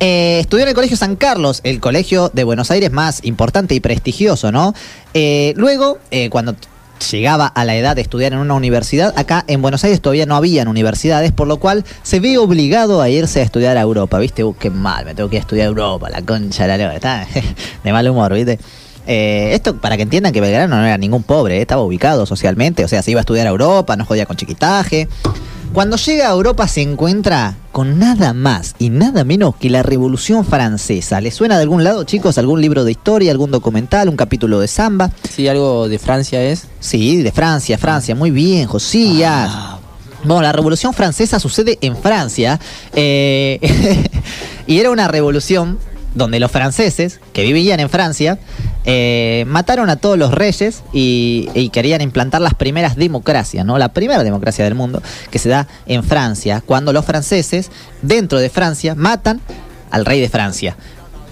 eh, estudió en el Colegio San Carlos, el colegio de Buenos Aires más importante y prestigioso, ¿no? Eh, luego, eh, cuando llegaba a la edad de estudiar en una universidad, acá en Buenos Aires todavía no habían universidades, por lo cual se ve obligado a irse a estudiar a Europa, ¿viste? Uh, qué mal, me tengo que ir a estudiar a Europa, la concha la lora, está de mal humor, ¿viste? Eh, esto para que entiendan que Belgrano no era ningún pobre, eh, estaba ubicado socialmente, o sea, se iba a estudiar a Europa, no jodía con chiquitaje. Cuando llega a Europa se encuentra con nada más y nada menos que la Revolución Francesa. ¿Le suena de algún lado, chicos? ¿Algún libro de historia, algún documental, un capítulo de samba? Sí, algo de Francia es. Sí, de Francia, Francia, muy bien, Josías. Bueno, la Revolución Francesa sucede en Francia eh, y era una revolución donde los franceses que vivían en Francia eh, mataron a todos los reyes y, y querían implantar las primeras democracias, ¿no? La primera democracia del mundo que se da en Francia, cuando los franceses dentro de Francia matan al rey de Francia.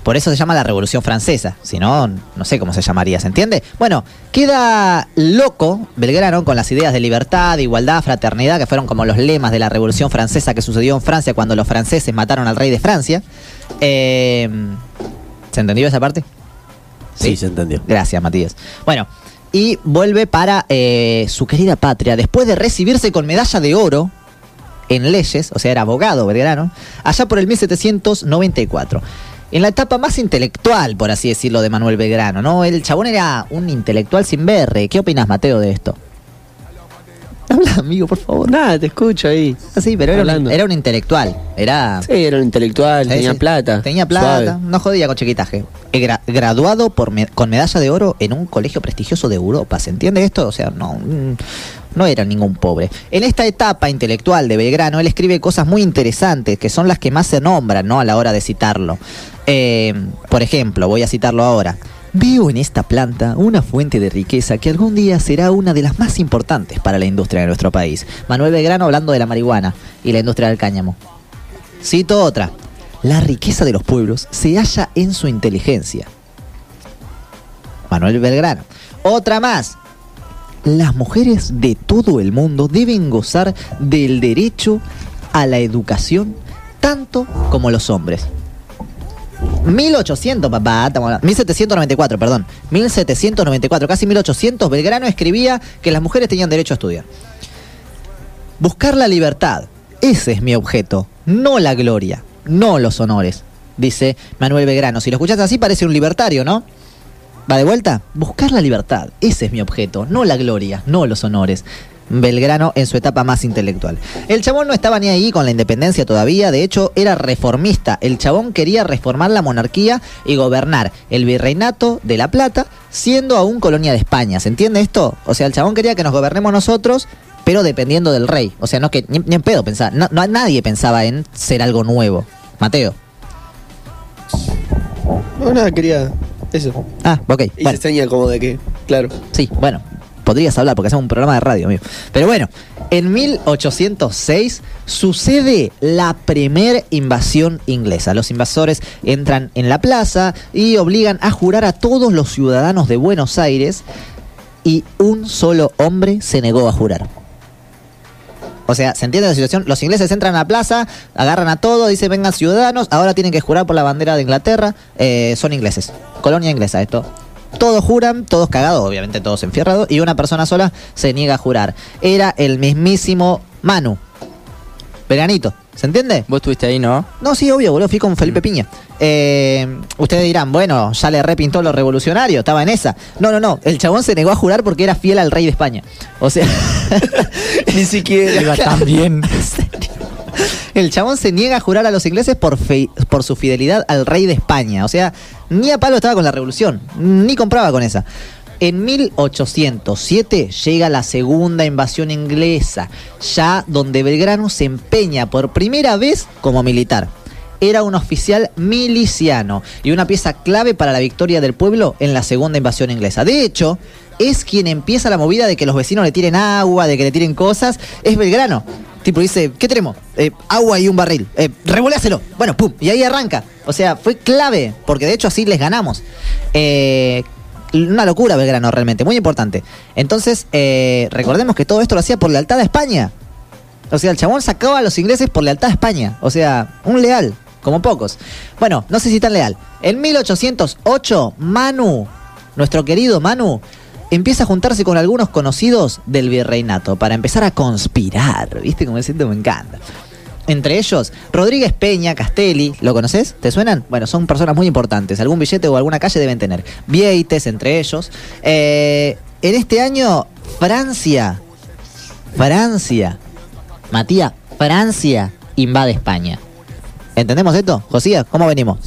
Por eso se llama la Revolución Francesa. Si no, no sé cómo se llamaría, ¿se entiende? Bueno, queda loco Belgrano con las ideas de libertad, igualdad, fraternidad, que fueron como los lemas de la Revolución Francesa que sucedió en Francia cuando los franceses mataron al rey de Francia. Eh, ¿Se entendió esa parte? Sí, se entendió. Gracias, Matías. Bueno, y vuelve para eh, su querida patria después de recibirse con medalla de oro en leyes, o sea, era abogado Belgrano, allá por el 1794. En la etapa más intelectual, por así decirlo, de Manuel Belgrano, ¿no? El chabón era un intelectual sin berre. ¿Qué opinas, Mateo, de esto? Habla, amigo, por favor. Nada, te escucho ahí. Ah, Sí, pero era un, era un intelectual. Era. Sí, era un intelectual, Sí, tenía sí. plata. Tenía plata, suave. no jodía con chiquitaje. Eh, gra- graduado por me- con medalla de oro en un colegio prestigioso de Europa. ¿Se entiende esto? O sea, no, no era ningún pobre. En esta etapa intelectual de Belgrano, él escribe cosas muy interesantes, que son las que más se nombran ¿no? a la hora de citarlo. Eh, por ejemplo, voy a citarlo ahora. Veo en esta planta una fuente de riqueza que algún día será una de las más importantes para la industria de nuestro país. Manuel Belgrano hablando de la marihuana y la industria del cáñamo. Cito otra. La riqueza de los pueblos se halla en su inteligencia. Manuel Belgrano. Otra más. Las mujeres de todo el mundo deben gozar del derecho a la educación tanto como los hombres. 1800, papá, estamos hablando- 1794, perdón. 1794, casi 1800, Belgrano escribía que las mujeres tenían derecho a estudiar. Buscar la libertad, ese es mi objeto, no la gloria, no los honores, dice Manuel Belgrano. Si lo escuchas así parece un libertario, ¿no? ¿Va de vuelta? Buscar la libertad, ese es mi objeto, no la gloria, no los honores. Belgrano en su etapa más intelectual. El chabón no estaba ni ahí con la independencia todavía, de hecho era reformista. El chabón quería reformar la monarquía y gobernar el virreinato de La Plata, siendo aún colonia de España. ¿Se entiende esto? O sea, el chabón quería que nos gobernemos nosotros, pero dependiendo del rey. O sea, no que ni, ni en pedo pensaba, no, no- nadie pensaba en ser algo nuevo. Mateo. No, nada, quería eso. Ah, ok. Y bueno. se seña como de que, claro. Sí, bueno, podrías hablar porque hacemos un programa de radio, amigo. Pero bueno, en 1806 sucede la primer invasión inglesa. Los invasores entran en la plaza y obligan a jurar a todos los ciudadanos de Buenos Aires y un solo hombre se negó a jurar. O sea, ¿se entiende la situación? Los ingleses entran a la plaza, agarran a todos, dicen vengan ciudadanos, ahora tienen que jurar por la bandera de Inglaterra, eh, son ingleses, colonia inglesa esto. Todos juran, todos cagados, obviamente todos enfierrados, y una persona sola se niega a jurar. Era el mismísimo Manu. Veranito, ¿Se entiende? Vos estuviste ahí, ¿no? No, sí, obvio, boludo, fui con Felipe Piña. Eh, ustedes dirán, bueno, ya le repintó lo revolucionario, estaba en esa. No, no, no, el chabón se negó a jurar porque era fiel al rey de España. O sea, Ni siquiera. Iba tan bien. el chabón se niega a jurar a los ingleses por, fe- por su fidelidad al rey de España. O sea, ni a palo estaba con la revolución, ni compraba con esa. En 1807 llega la segunda invasión inglesa, ya donde Belgrano se empeña por primera vez como militar. Era un oficial miliciano y una pieza clave para la victoria del pueblo en la segunda invasión inglesa. De hecho, es quien empieza la movida de que los vecinos le tiren agua, de que le tiren cosas. Es Belgrano. Tipo dice, ¿qué tenemos? Eh, agua y un barril. Eh. Bueno, pum. Y ahí arranca. O sea, fue clave, porque de hecho así les ganamos. Eh, una locura Belgrano realmente, muy importante. Entonces, eh, recordemos que todo esto lo hacía por lealtad a España. O sea, el chabón sacaba a los ingleses por lealtad a España. O sea, un leal, como pocos. Bueno, no sé si tan leal. En 1808, Manu, nuestro querido Manu, empieza a juntarse con algunos conocidos del virreinato para empezar a conspirar. ¿Viste cómo me siento? Me encanta. Entre ellos, Rodríguez Peña, Castelli, ¿lo conoces? ¿Te suenan? Bueno, son personas muy importantes. Algún billete o alguna calle deben tener. Vieites, entre ellos. Eh, en este año, Francia, Francia, Matías, Francia invade España. ¿Entendemos esto? Josías, ¿cómo venimos?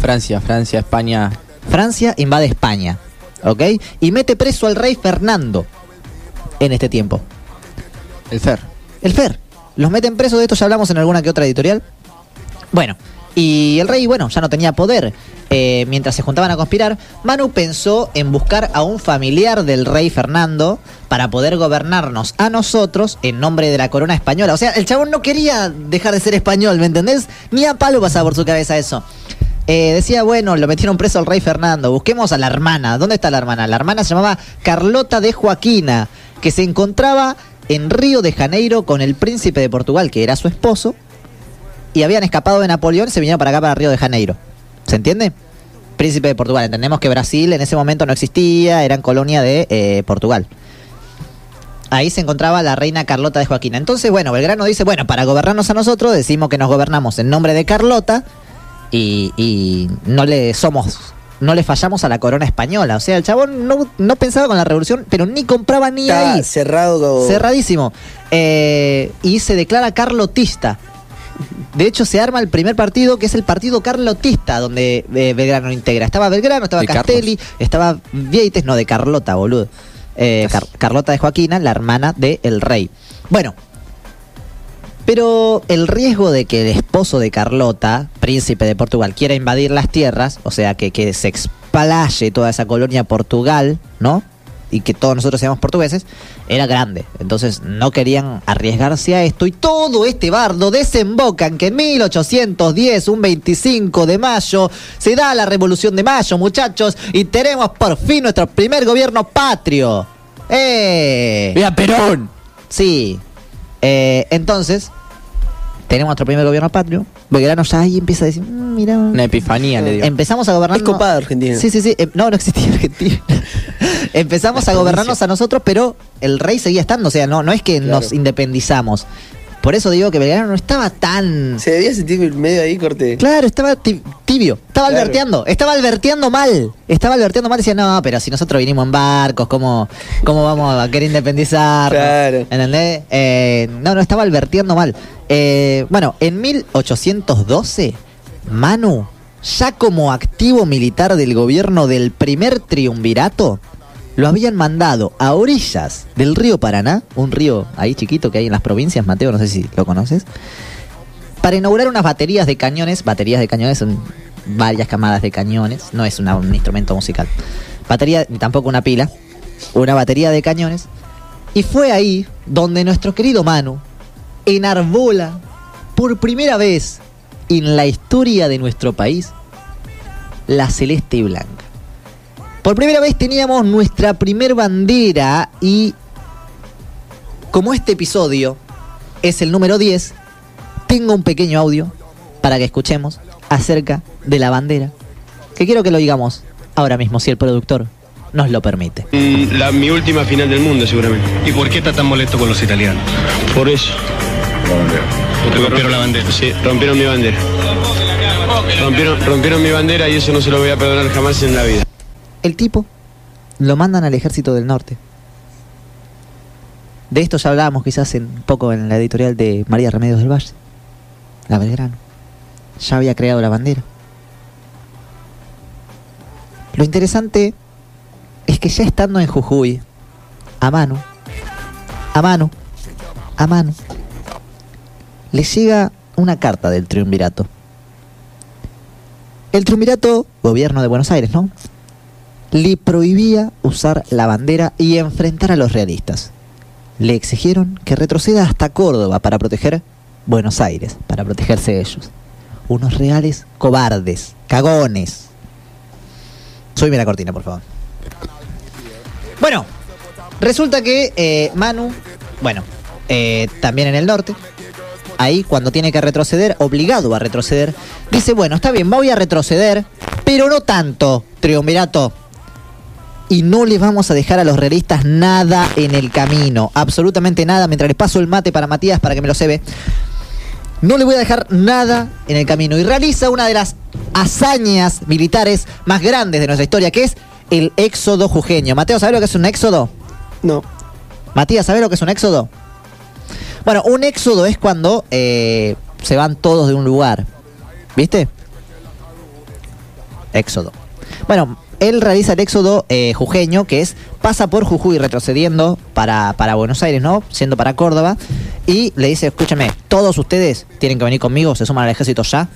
Francia, Francia, España. Francia invade España, ¿ok? Y mete preso al rey Fernando en este tiempo. El Fer. El Fer. Los meten presos, de esto ya hablamos en alguna que otra editorial. Bueno, y el rey, bueno, ya no tenía poder. Eh, mientras se juntaban a conspirar, Manu pensó en buscar a un familiar del rey Fernando para poder gobernarnos a nosotros en nombre de la corona española. O sea, el chabón no quería dejar de ser español, ¿me entendés? Ni a palo pasaba por su cabeza eso. Eh, decía, bueno, lo metieron preso al rey Fernando, busquemos a la hermana. ¿Dónde está la hermana? La hermana se llamaba Carlota de Joaquina, que se encontraba en Río de Janeiro con el príncipe de Portugal, que era su esposo, y habían escapado de Napoleón y se vinieron para acá, para Río de Janeiro. ¿Se entiende? Príncipe de Portugal. Entendemos que Brasil en ese momento no existía, eran colonia de eh, Portugal. Ahí se encontraba la reina Carlota de Joaquina. Entonces, bueno, Belgrano dice, bueno, para gobernarnos a nosotros, decimos que nos gobernamos en nombre de Carlota y, y no le somos, no le fallamos a la corona española. O sea, el chabón no, no pensaba con la revolución, pero ni compraba ni Está ahí. cerrado. Cerradísimo. Eh, y se declara carlotista. De hecho, se arma el primer partido, que es el partido carlotista, donde eh, Belgrano integra. Estaba Belgrano, estaba De Carlos. Castelli, estaba Vieites, no, de Carlota, boludo. Eh, Car- Carlota de Joaquina, la hermana del rey. Bueno, pero el riesgo de que el esposo de Carlota, príncipe de Portugal, quiera invadir las tierras, o sea, que, que se explaye toda esa colonia Portugal, ¿no? Y que todos nosotros seamos portugueses, era grande. Entonces no querían arriesgarse a esto. Y todo este bardo desemboca en que en 1810, un 25 de mayo, se da la revolución de mayo, muchachos, y tenemos por fin nuestro primer gobierno patrio. ¡Eh! ¡Viva Perón! Sí. Eh, entonces, tenemos nuestro primer gobierno patrio. Belgrano ya ahí empieza a decir, "Mm, mira. Una epifanía le dio. Empezamos a gobernar. Es copada Argentina. Sí, sí, sí. Eh, No, no existía Argentina. Empezamos a gobernarnos a nosotros, pero el rey seguía estando. O sea, no, no es que Claro. nos independizamos. Por eso digo que Belgrano no estaba tan. Se debía sentir medio ahí, corte. Claro, estaba ti- tibio. Estaba Claro. alberteando. Estaba alberteando mal. Estaba alberteando mal. Decía, no, pero si nosotros vinimos en barcos, ¿cómo, cómo vamos a querer independizar? Claro. ¿Entendés? Eh, no, no, estaba alberteando mal. Eh, bueno, en 1812, Manu, ya como activo militar del gobierno del primer triunvirato, lo habían mandado a orillas del río Paraná, un río ahí chiquito que hay en las provincias, Mateo, no sé si lo conoces, para inaugurar unas baterías de cañones. Baterías de cañones son varias camadas de cañones, no es un instrumento musical. Batería, ni tampoco una pila, una batería de cañones. Y fue ahí donde nuestro querido Manu enarbola por primera vez en la historia de nuestro país la celeste y blanca. Por primera vez teníamos nuestra primer bandera y como este episodio es el número 10, tengo un pequeño audio para que escuchemos acerca de la bandera, que quiero que lo digamos ahora mismo si el productor nos lo permite. Mm, La, mi última final del mundo, seguramente. ¿Y por qué está tan molesto con los italianos? Por eso. rompieron la bandera. Sí, rompieron mi bandera. Rompieron, rompieron mi bandera y eso no se lo voy a perdonar jamás en la vida. El tipo lo mandan al ejército del norte. De esto ya hablábamos quizás en, un poco en la editorial de María Remedios del Valle. La Belgrano. Ya había creado la bandera. Lo interesante es que ya estando en Jujuy, a mano, a mano, a mano, le llega una carta del triunvirato. El triunvirato, gobierno de Buenos Aires, ¿no? Le prohibía usar la bandera y enfrentar a los realistas. Le exigieron que retroceda hasta Córdoba para proteger Buenos Aires, para protegerse ellos. Unos reales cobardes, cagones. Súbeme la cortina, por favor. Bueno, resulta que eh, Manu, bueno, eh, también en el norte, ahí cuando tiene que retroceder, obligado a retroceder, dice, bueno, está bien, voy a retroceder, pero no tanto, triunvirato. Y no le vamos a dejar a los realistas nada en el camino, absolutamente nada, mientras les paso el mate para Matías para que me lo se ve. No le voy a dejar nada en el camino. Y realiza una de las hazañas militares más grandes de nuestra historia, que es el éxodo jujeño. Mateo, ¿sabes lo que es un éxodo? No. Matías, ¿sabes lo que es un éxodo? Bueno, un éxodo es cuando eh, se van todos de un lugar. ¿Viste? Éxodo. Bueno, él realiza el éxodo eh, jujeño, que es pasa por Jujuy retrocediendo para, para Buenos Aires, ¿no? Siendo para Córdoba. Y le dice, escúchame, todos ustedes tienen que venir conmigo, se suman al ejército ya.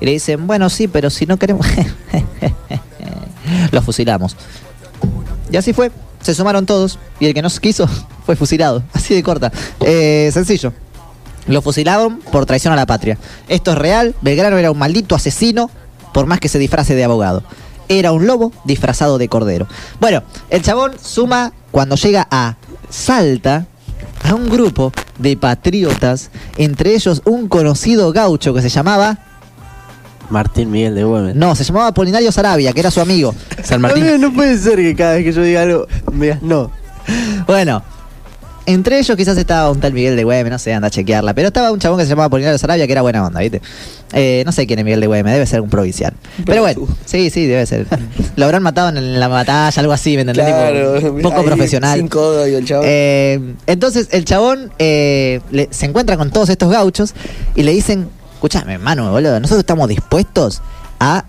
Y le dicen, bueno, sí, pero si no queremos... Los fusilamos. Y así fue. Se sumaron todos y el que no quiso fue fusilado. Así de corta. Eh, sencillo. Lo fusilaron por traición a la patria. Esto es real. Belgrano era un maldito asesino, por más que se disfrace de abogado. Era un lobo disfrazado de cordero. Bueno, el chabón suma cuando llega a Salta a un grupo de patriotas, entre ellos un conocido gaucho que se llamaba Martín Miguel de Güemes. No, se llamaba Polinario Sarabia, que era su amigo. San Martín. No, no puede ser que cada vez que yo diga algo me digas no. Bueno, entre ellos quizás estaba un tal Miguel de Güemes, no sé, anda a chequearla. Pero estaba un chabón que se llamaba Polinario Sarabia, que era buena onda, ¿viste? Eh, no sé quién es Miguel de Güemes, debe ser un provincial. Pero bueno, sí, sí, debe ser. Lo habrán matado en la batalla, algo así, ¿me entendés? Claro, Tipo, poco ahí, profesional. sin codo y el chabón. Eh, entonces el chabón eh, le- se encuentra con todos estos gauchos y le dicen, escúchame, hermano, boludo, nosotros estamos dispuestos a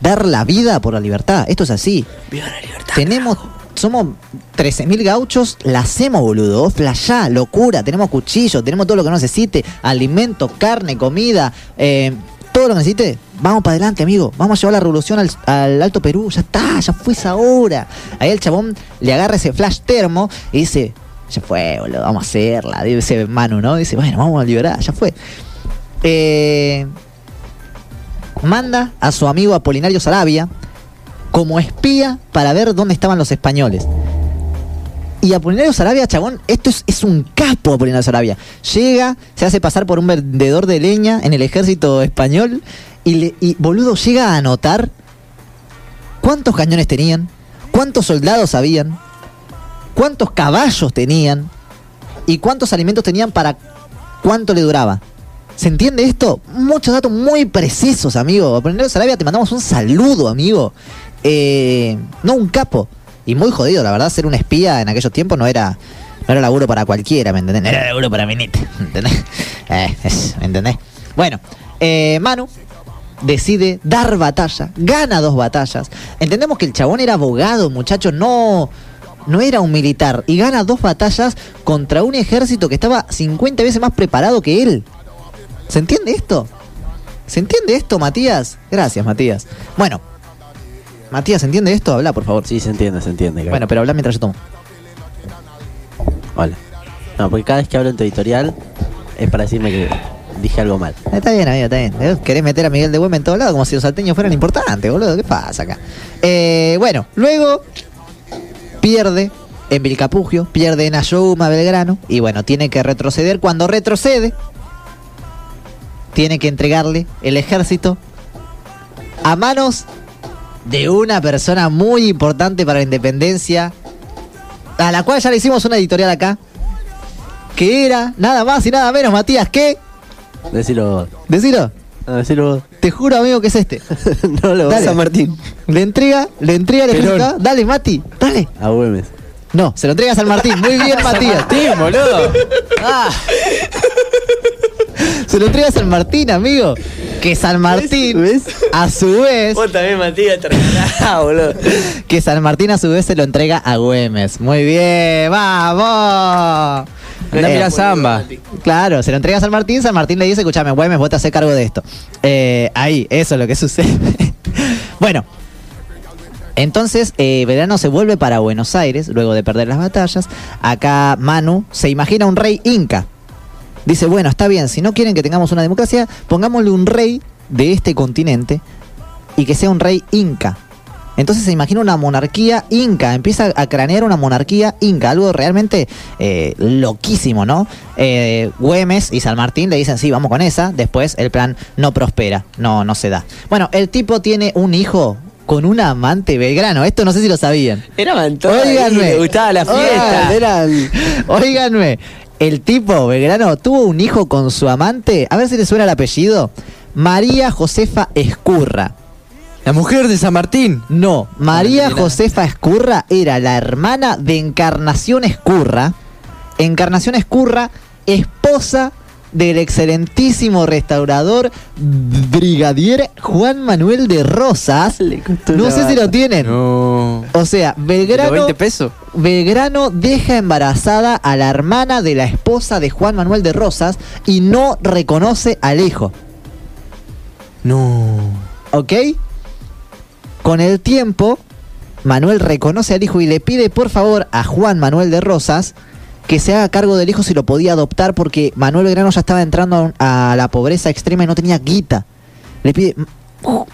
dar la vida por la libertad. Esto es así. Viva la libertad. Tenemos, somos 13.000 gauchos, la hacemos, boludo. Flashá, locura. Tenemos cuchillos, tenemos todo lo que necesite: alimento, carne, comida, eh, todo lo que necesite. Vamos para adelante, amigo. Vamos a llevar la revolución al, al Alto Perú. Ya está, ya fue esa hora. Ahí el chabón le agarra ese flash termo y dice: Ya fue, boludo, vamos a hacerla. Dice Manu, ¿no? Dice: Bueno, vamos a liberar, ya fue. Eh, manda a su amigo Apolinario Sarabia como espía para ver dónde estaban los españoles. Y Apolinario Sarabia, chabón, esto es, es un capo Apolinario Sarabia. Llega, se hace pasar por un vendedor de leña en el ejército español y, boludo, llega a anotar cuántos cañones tenían, cuántos soldados habían, cuántos caballos tenían y cuántos alimentos tenían para cuánto le duraba. ¿Se entiende esto? Muchos datos muy precisos, amigo. Apolinario Sarabia, te mandamos un saludo, amigo. Eh, no un capo. Y muy jodido, la verdad, ser un espía en aquellos tiempos no era, no era laburo para cualquiera, ¿me entendés? No era laburo para minete, ¿me entendés? Eh, ¿Me entendés? Bueno, eh, Manu decide dar batalla, gana dos batallas. Entendemos que el chabón era abogado, muchachos, no, no era un militar. Y gana dos batallas contra un ejército que estaba 50 veces más preparado que él. ¿Se entiende esto? ¿Se entiende esto, Matías? Gracias, Matías. Bueno, Matías, ¿se entiende esto? Habla, por favor. Sí, se entiende, se entiende. claro. Bueno, pero habla mientras yo tomo. Hola. No, porque cada vez que hablo en tu editorial es para decirme que dije algo mal. Está bien, amigo, está bien. Eh, Querés meter a Miguel de Güemes en todos lados como si los salteños fueran importantes, boludo. ¿Qué pasa acá? Eh, bueno, luego pierde en Vilcapugio, pierde en Ayohuma, Belgrano, y bueno, tiene que retroceder. Cuando retrocede, tiene que entregarle el ejército a manos de una persona muy importante para la independencia, a la cual ya le hicimos una editorial acá, que era nada más y nada menos, Matías, que. Decilo vos. Decilo. No, decilo vos. Te juro, amigo, que es este. no lo Dale. San Martín. Le entrega, le entrega Perón. ejecutado. Dale, Mati, dale. A Güemes. No, se lo entrega a San Martín. Muy bien, Matías. Martín, boludo. Ah. Se lo entrega a San Martín, amigo. Que San Martín, ¿Ves? a su vez, Vos también, Matías, te regalás, boludo. que San Martín a su vez se lo entrega a Güemes. Muy bien, vamos. Anda, Eh, mira samba. Claro, se lo entrega a San Martín, San Martín le dice, escúchame, Güemes, vos te haces cargo de esto. Eh, ahí, eso es lo que sucede. bueno, entonces eh, Belgrano se vuelve para Buenos Aires, luego de perder las batallas. Acá Manu se imagina un rey inca. Dice, bueno, está bien, si no quieren que tengamos una democracia, pongámosle un rey de este continente y que sea un rey inca. Entonces se imagina una monarquía inca, empieza a cranear una monarquía inca, algo realmente eh, loquísimo, ¿no? Eh, Güemes y San Martín le dicen, sí, vamos con esa, después el plan no prospera, no, no se da. Bueno, el tipo tiene un hijo con una amante Belgrano, esto no sé si lo sabían. Era Mantón. Óiganme. Le gustaba la fiesta. Oigan, Óiganme, el tipo Belgrano tuvo un hijo con su amante, a ver si le suena el apellido, María Josefa Escurra. La mujer de San Martín. No, María No. Josefa Escurra era la hermana de Encarnación Escurra. Encarnación Escurra, esposa del excelentísimo restaurador brigadier Juan Manuel de Rosas. No sé si lo tienen. No. O sea, ¿Los Belgrano 20 pesos? Belgrano deja embarazada a la hermana de la esposa de Juan Manuel de Rosas y no reconoce al hijo. No. ¿Ok? Con el tiempo, Manuel reconoce al hijo y le pide por favor a Juan Manuel de Rosas que se haga cargo del hijo si lo podía adoptar porque Manuel Belgrano ya estaba entrando a la pobreza extrema y no tenía guita. Le pide, "Oh,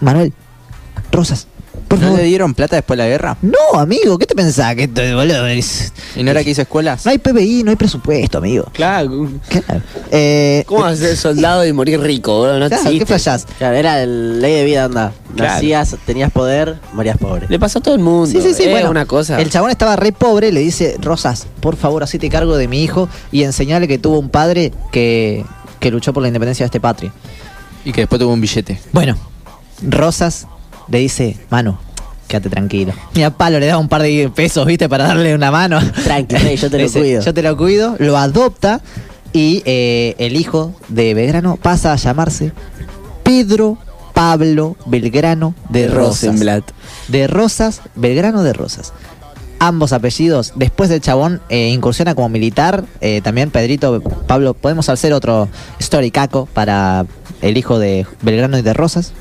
Manuel, Rosas, ¿No favor. le dieron plata después de la guerra? No, amigo, ¿qué te pensás? Que esto, boludo, es- ¿Y no era que hizo escuelas? No hay PBI, no hay presupuesto, amigo. Claro. Claro. Eh, ¿Cómo vas a ser soldado y morir rico, boludo? No claro, existe. ¿Qué flashás? Claro, era el ley de vida, anda. Claro. Nacías, tenías poder, morías pobre. Le pasó a todo el mundo. Sí, sí, sí. Es bueno, una cosa. El chabón estaba re pobre, le dice, Rosas, por favor, hacete cargo de mi hijo y enseñale que tuvo un padre que, que luchó por la independencia de este patria. Y que después tuvo un billete. Bueno, Rosas le dice, Manu, quédate tranquilo. Y a Palo le da un par de pesos, viste, para darle una mano. Tranqui, rey, yo te lo dice, cuido. Yo te lo cuido, lo adopta y eh, el hijo de Belgrano pasa a llamarse Pedro Pablo Belgrano de Rosas. Rosenblatt. De Rosas, Belgrano de Rosas. Ambos apellidos. Después del chabón eh, incursiona como militar. eh, también Pedrito, Pablo, podemos hacer otro story caco para el hijo de Belgrano y de Rosas.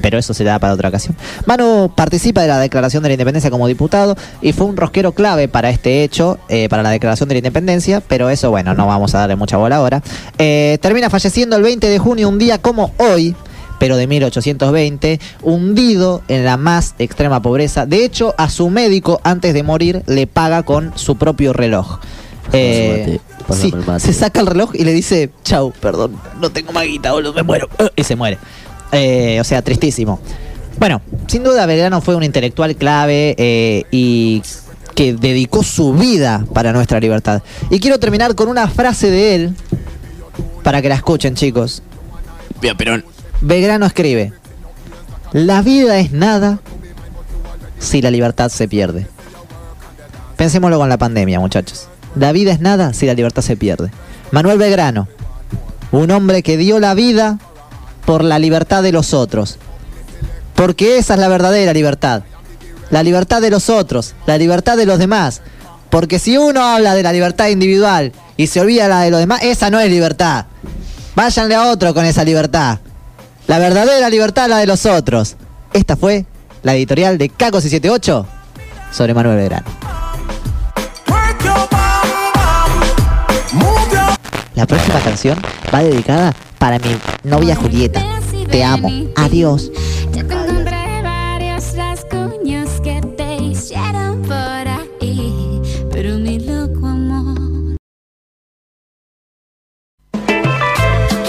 Pero eso será para otra ocasión. Manu participa de la Declaración de la Independencia como diputado y fue un rosquero clave para este hecho, eh, para la Declaración de la Independencia, pero eso, bueno, no vamos a darle mucha bola ahora. Eh, termina falleciendo el 20 de junio, un día como hoy, pero de 1820, hundido en la más extrema pobreza. De hecho, a su médico, antes de morir, le paga con su propio reloj. Eh, sí, se saca el reloj y le dice, chau, perdón, no tengo más guita, boludo, me muero. Y se muere. Eh, o sea, tristísimo. Bueno, sin duda Belgrano fue un intelectual clave eh, y que dedicó su vida para nuestra libertad. Y quiero terminar con una frase de él para que la escuchen, chicos. Perón. Belgrano escribe, la vida es nada si la libertad se pierde. Pensémoslo con la pandemia, muchachos. La vida es nada si la libertad se pierde. Manuel Belgrano, un hombre que dio la vida por la libertad de los otros. Porque esa es la verdadera libertad. La libertad de los otros, la libertad de los demás. Porque si uno habla de la libertad individual y se olvida la de los demás, esa no es libertad. Váyanle a otro con esa libertad. La verdadera libertad la de los otros. Esta fue la editorial de Caco 78 sobre Manuel Belgrano. La próxima canción va dedicada para mi novia Julieta. Te amo. Adiós. Ya te encontré varios rasguños que te hicieron por ahí, pero mi loco amor.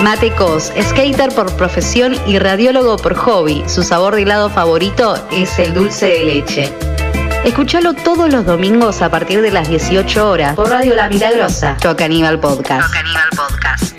Matecos, skater por profesión y radiólogo por hobby. Su sabor de helado favorito es el dulce de leche. Escúchalo todos los domingos a partir de las 18 horas por Radio La Milagrosa. Toca Aníbal Podcast. Toca Aníbal Podcast.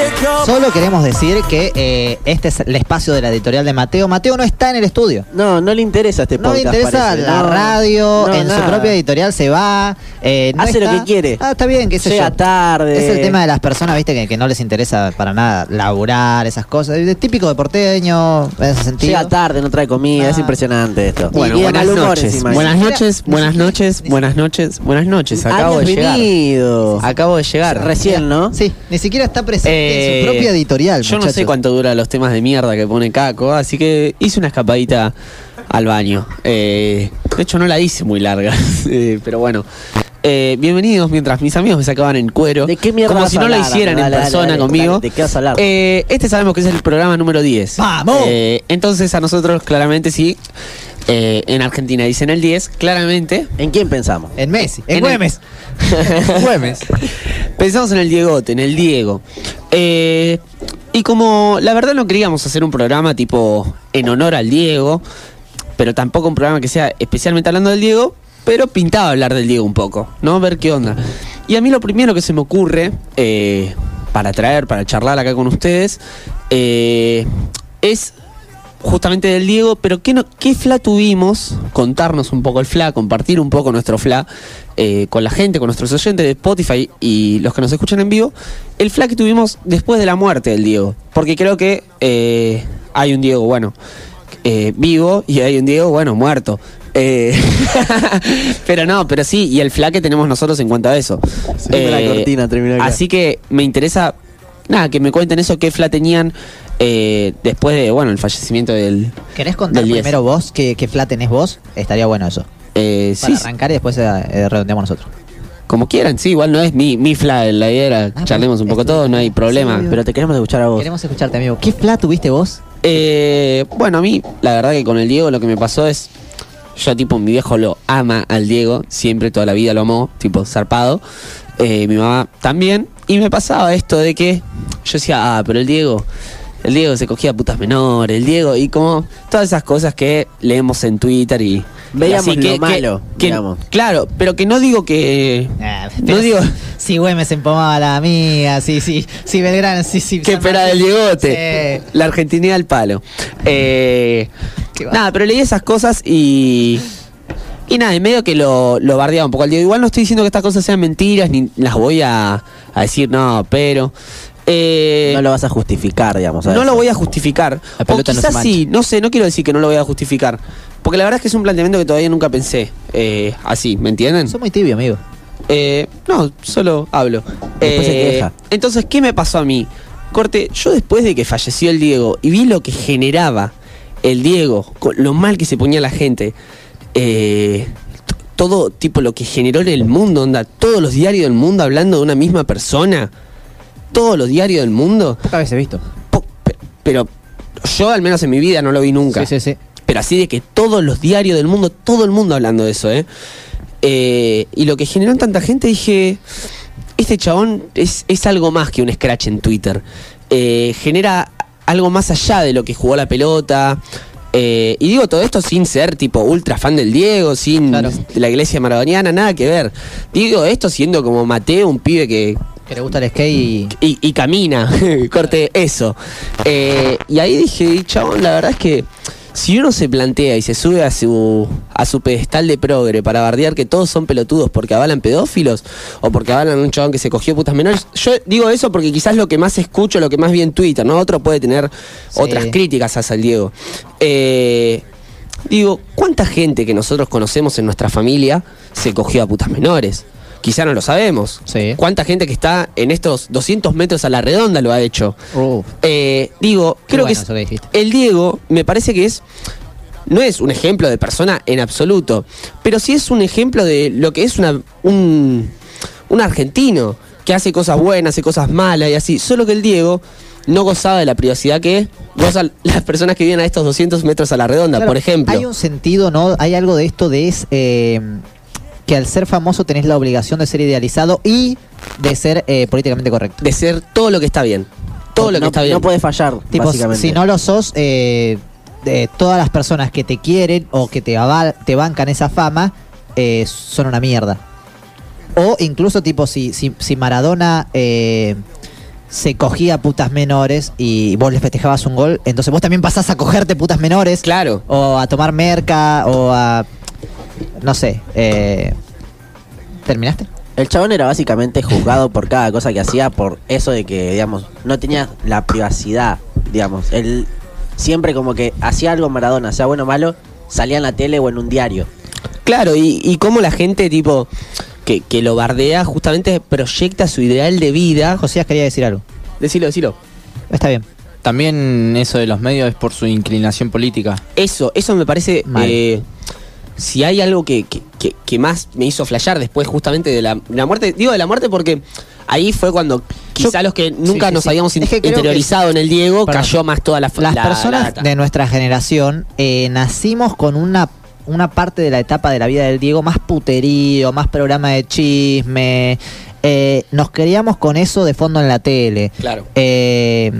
Baby, shake your Solo queremos decir que eh, este es el espacio de la editorial de Mateo. Mateo no está en el estudio. No, no le interesa este No le podcast. interesa parece. la No, radio, no, en su propia editorial se va. eh, no Hace lo que quiere. Ah, está bien, qué sé Llega yo. tarde. Es el tema de las personas, viste, que, que no les interesa para nada laburar, esas cosas. Es típico de porteño, en ese sentido. Llega tarde, no trae comida, es impresionante esto. Bueno, Y buenas noches. Buenas noches, buenas noches, buenas noches, buenas noches. Acabo Habías de llegar. Acabo de llegar. Recién, ¿no? Sí, ni siquiera está presente Eh, en su propia editorial. Yo no sé cuánto duran los temas de mierda que pone Caco, así que hice una escapadita al baño. Eh, de hecho, no la hice muy larga, eh, pero bueno. Eh, bienvenidos mientras mis amigos me sacaban en cuero. ¿De qué mierda Como vas si no la hicieran Dale, en dale, persona dale, conmigo. ¿de qué vas a hablar? Eh, este sabemos que es el programa número 10. ¡Vamos! Eh, entonces a nosotros claramente sí. Eh, en Argentina dicen el 10, claramente. ¿En quién pensamos? En Messi, en, En el- Güemes. Güemes. Pensamos en el Diegote, en el Diego. Eh, y como la verdad no queríamos hacer un programa tipo en honor al Diego, pero tampoco un programa que sea especialmente hablando del Diego, pero pintaba hablar del Diego un poco, ¿no? Ver qué onda. Y a mí lo primero que se me ocurre eh, para traer, para charlar acá con ustedes, eh, es justamente del Diego, pero ¿qué, no, qué fla tuvimos? Contarnos un poco el fla, compartir un poco nuestro fla eh, con la gente, con nuestros oyentes de Spotify y los que nos escuchan en vivo. El fla que tuvimos después de la muerte del Diego. Porque creo que eh, hay un Diego, bueno, eh, vivo y hay un Diego, bueno, muerto. Eh, pero no, pero sí, y el fla que tenemos nosotros en cuanto a eso. Siempre la cortina. Así que me interesa, nada, que me cuenten eso, qué fla tenían eh, después de, bueno, el fallecimiento del... ¿Querés contar Del 10. primero vos qué, qué fla tenés vos? Estaría bueno eso. Eh, Para sí, arrancar y después eh, redondeamos nosotros. como quieran, sí, igual no es mi, mi fla, la idea era Ah, charlemos un poco todo, no hay problema. Pero te queremos escuchar a vos. Queremos escucharte, amigo. ¿Qué fla tuviste vos? Eh, bueno, a mí, la verdad que con el Diego lo que me pasó es. Yo, tipo, mi viejo lo ama al Diego, siempre, toda la vida lo amó, tipo, zarpado. Eh, mi mamá también. Y me pasaba esto de que yo decía, ah, pero el Diego, el Diego se cogía putas menores, el Diego, y como todas esas cosas que leemos en Twitter y. Veíamos así lo malo, que- digamos. Claro, pero que no digo que. no digo. Si Güemes empomaba a la amiga, sí, sí, sí, Belgrano, sí, sí. que San espera del. Diegote. Sí. La argentinidad al palo. Eh, Qué nada, pero leí esas cosas y. Y nada, en medio que lo, lo bardeaba un poco al Diego. Igual no estoy diciendo que estas cosas sean mentiras, ni las voy a, a decir, no, pero. Eh, No lo vas a justificar, digamos. no lo voy a justificar. La O pelota no se quizás sí, no sé, no quiero decir que no lo voy a justificar. Porque la verdad es que es un planteamiento que todavía nunca pensé eh, así, ¿me entienden? Sos muy tibio, amigo. Eh, no, solo hablo. Eh. Entonces, ¿qué me pasó a mí? Corte, yo después de que falleció el Diego y vi lo que generaba el Diego, con lo mal que se ponía la gente, eh, todo tipo lo que generó en el mundo, onda, todos los diarios del mundo hablando de una misma persona, todos los diarios del mundo, Pocas veces visto. po- pero yo al menos en mi vida no lo vi nunca Sí, sí, sí. pero así de que todos los diarios del mundo, todo el mundo hablando de eso, ¿eh? Eh, y lo que generó en tanta gente, dije, este chabón es, es algo más que un scratch en Twitter. Eh, genera algo más allá de lo que jugó la pelota. Eh, y digo todo esto sin ser tipo ultra fan del Diego, sin Claro. la iglesia maradoniana, nada que ver. Digo esto siendo como Mateo, un pibe que, Que le gusta el skate y. y, y camina, corte eso. Eh, y ahí dije, chabón, la verdad es que si uno se plantea y se sube a su, a su pedestal de progre para bardear que todos son pelotudos porque avalan pedófilos o porque avalan a un chabón que se cogió putas menores, yo digo eso porque quizás lo que más escucho, lo que más vi en Twitter, ¿no? Otro puede tener Sí. otras críticas hacia el Diego. Eh, digo, ¿cuánta gente que nosotros conocemos en nuestra familia se cogió a putas menores? Quizá no lo sabemos. Sí. ¿Cuánta gente que está en estos 200 metros a la redonda lo ha hecho? Eh, digo, creo bueno que, es- que el Diego me parece que es no es un ejemplo de persona en absoluto, pero sí es un ejemplo de lo que es una, un, un argentino que hace cosas buenas, hace cosas malas y así. Solo que el Diego no gozaba de la privacidad que gozan las personas que viven a estos 200 metros a la redonda, Claro, por ejemplo. Hay un sentido, ¿no? Hay algo de esto de es. eh, que al ser famoso tenés la obligación de ser idealizado y de ser eh, políticamente correcto. De ser todo lo que está bien. Todo lo que no, está bien. No puede fallar, Tipo, básicamente. si no lo sos, eh, de todas las personas que te quieren o que te, aval- te bancan esa fama eh, son una mierda. O incluso, tipo, si, si, si Maradona se cogía putas menores y vos le festejabas un gol, entonces vos también pasás a cogerte putas menores. Claro. O a tomar merca o a. No sé. Eh, ¿Terminaste? El chabón era básicamente juzgado por cada cosa que hacía por eso de que, digamos, no tenía la privacidad, digamos. Él siempre como que hacía algo Maradona, sea bueno o malo, salía en la tele o en un diario. Claro, y, y cómo la gente, tipo, que, que lo bardea, justamente proyecta su ideal de vida. Josías quería decir algo. Decilo, decilo. Está bien. También eso de los medios es por su inclinación política. Eso, eso me parece. Mal. eh, si hay algo que, que- que- que más me hizo flashear después, justamente de la, de la muerte, digo de la muerte porque ahí fue cuando quizá los que nunca sí, nos sí. habíamos Es interiorizado en el Diego, cayó más toda la Las la- la personas de nuestra generación eh, nacimos con una, una parte de la etapa de la vida del Diego más puterío, más programa de chisme. eh, nos criamos con eso de fondo en la tele. Claro. Eh,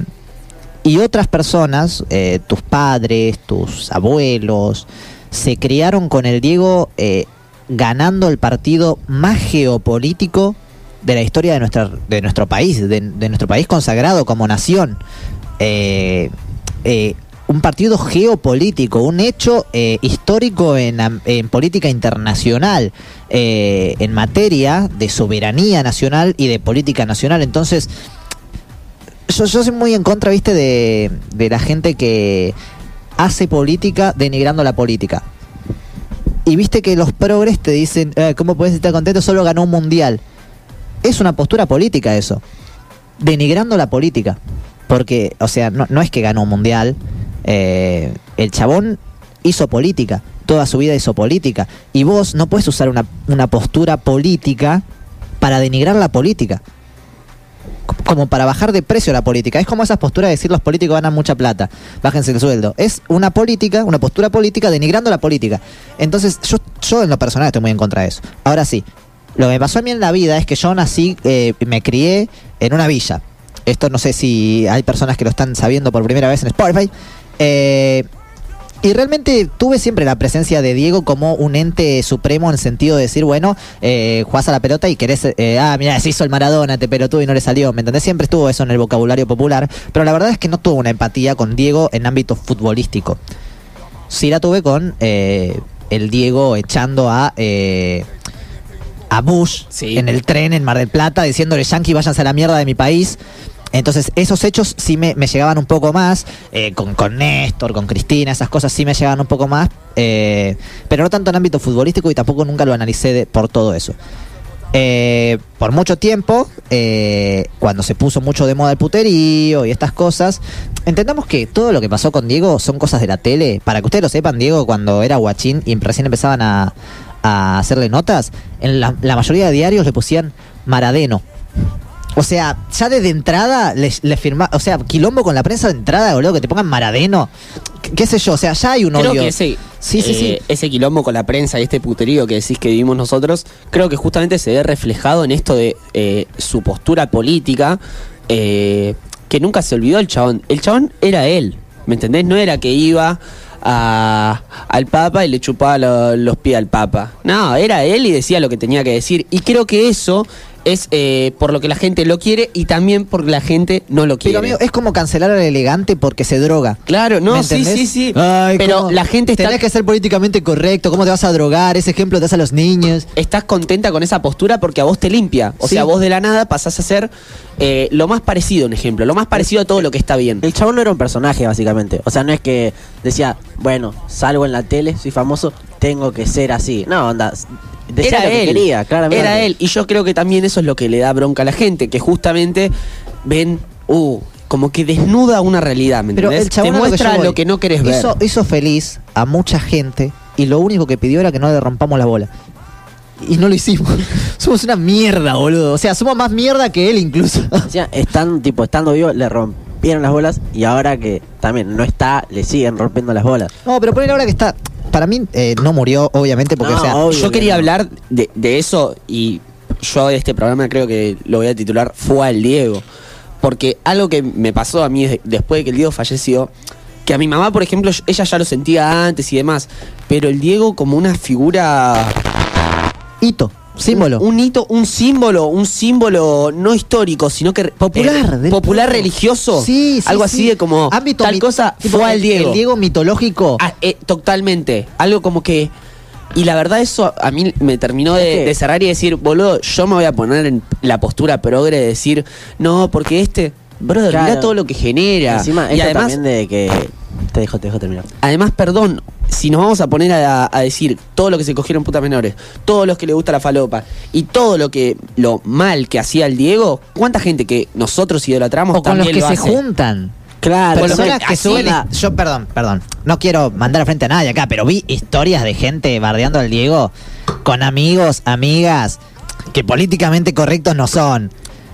y otras personas, eh, tus padres, tus abuelos, se criaron con el Diego eh, ganando el partido más geopolítico de la historia de, nuestra, de nuestro país, de, de nuestro país consagrado como nación. Eh, eh, un partido geopolítico, un hecho eh, histórico en, en política internacional, eh, en materia de soberanía nacional y de política nacional. Entonces, yo, yo soy muy en contra, viste, de, de la gente que hace política denigrando la política. Y viste que los progres te dicen, eh, ¿cómo puedes estar contento? Solo ganó un mundial. Es una postura política eso. Denigrando la política. Porque, o sea, no, no es que ganó un mundial. eh, el chabón hizo política. Toda su vida hizo política. Y vos no puedes usar una, una postura política para denigrar la política como para bajar de precio la política. Es como esas posturas de decir los políticos ganan mucha plata, bájense el sueldo. Es una política, una postura política denigrando la política. Entonces, yo, yo en lo personal estoy muy en contra de eso. Ahora sí, lo que me pasó a mí en la vida es que yo nací, eh, me crié en una villa. Esto no sé si hay personas que lo están sabiendo por primera vez en Spotify. Eh, y realmente tuve siempre la presencia de Diego como un ente supremo en el sentido de decir, bueno, eh, jugás a la pelota y querés, eh, ah, mira, se hizo el Maradona, te pelotudo y no le salió, ¿me entendés? Siempre estuvo eso en el vocabulario popular, pero la verdad es que no tuve una empatía con Diego en ámbito futbolístico. Sí la tuve con eh, el Diego echando a... eh, a Bush en el tren en Mar del Plata diciéndole Yankee váyanse a la mierda de mi país. Entonces esos hechos sí me, llegaban un poco más, eh, con, con Néstor, con Cristina, esas cosas sí me llegaban un poco más, eh, pero no tanto en ámbito futbolístico y tampoco nunca lo analicé de- por todo eso. Eh, por mucho tiempo, cuando se puso mucho de moda el puterío y estas cosas, entendamos que todo lo que pasó con Diego son cosas de la tele. Para que ustedes lo sepan, Diego cuando era guachín y recién empezaban a, a hacerle notas, en la, la mayoría de diarios le pusían Maradeno. O sea, ya desde entrada le, le firma, o sea, quilombo con la prensa de entrada, boludo, que te pongan Maradeno. ¿Qué, qué sé yo? O sea, ya hay un Creo odio. que ese, Sí, sí, sí. eh, ese quilombo con la prensa y este puterío que decís que vivimos nosotros, creo que justamente se ve reflejado en esto de eh, su postura política, eh, que nunca se olvidó el chabón. El chabón era él, ¿me entendés? No era que iba a- al Papa y le chupaba lo- los pies al Papa. No, era él y decía lo que tenía que decir. Y creo que eso es eh, por lo que la gente lo quiere y también porque la gente no lo quiere. Pero amigo, es como cancelar al elegante porque se droga. Claro, no, ¿Me sí, sí, sí. Ay, Pero ¿cómo? la gente está- Tenés que ser políticamente correcto. ¿Cómo te vas a drogar? Ese ejemplo te das a los niños. estás contenta con esa postura porque a vos te limpia. O Sí. sea, vos de la nada pasás a ser eh, lo más parecido, un ejemplo, lo más parecido a todo lo que está bien. El chabón no era un personaje, básicamente. O sea, no es que decía, bueno, salgo en la tele, soy famoso, tengo que ser así. No, onda. Decía Era lo que él. quería, claramente. Era él. Y yo creo que también eso es lo que le da bronca a la gente, que justamente ven, uh, como que desnuda una realidad, ¿me Pero el chabón Te a lo que muestra lo que no querés ver. Hizo, hizo feliz a mucha gente y lo único que pidió era que no le rompamos la bola. Y no lo hicimos. somos una mierda, boludo. O sea, somos más mierda que él incluso. O sea, están, tipo, estando vivo, le rompieron las bolas y ahora que también no está, le siguen rompiendo las bolas. No, pero ponele ahora que está. Para mí eh, no murió, obviamente, porque, o sea, yo quería hablar de, de eso y yo este programa creo que lo voy a titular Fue al Diego. Porque algo que me pasó a mí de- después de que el Diego falleció, que a mi mamá, por ejemplo, ella ya lo sentía antes y demás, pero el Diego como una figura... Hito, símbolo. Un, un hito, un símbolo, un símbolo no histórico, sino que... Popular, del popular pueblo. religioso. Sí, sí, Algo sí. así de como... Ámbito tal mit- cosa fue al el- Diego. El Diego mitológico. Ah, eh, totalmente. Algo como que. Y la verdad, eso a mí me terminó de, cerrar y decir, boludo, yo me voy a poner en la postura progre de decir, no, porque este. Brother, Claro. mira todo lo que genera. Encima, y esto además, también de que. Te dejo, te dejo terminar. además, perdón, si nos vamos a poner a, a decir todo lo que se cogieron putas menores, todos los que le gusta la falopa y todo lo que lo mal que hacía el Diego, ¿cuánta gente que nosotros idolatramos o con los que lo se hace? juntan. Claro, Personas que así suben. la- Yo, perdón, perdón. No quiero mandar a frente a nadie acá, pero vi historias de gente bardeando al Diego con amigos, amigas, que políticamente correctos no son.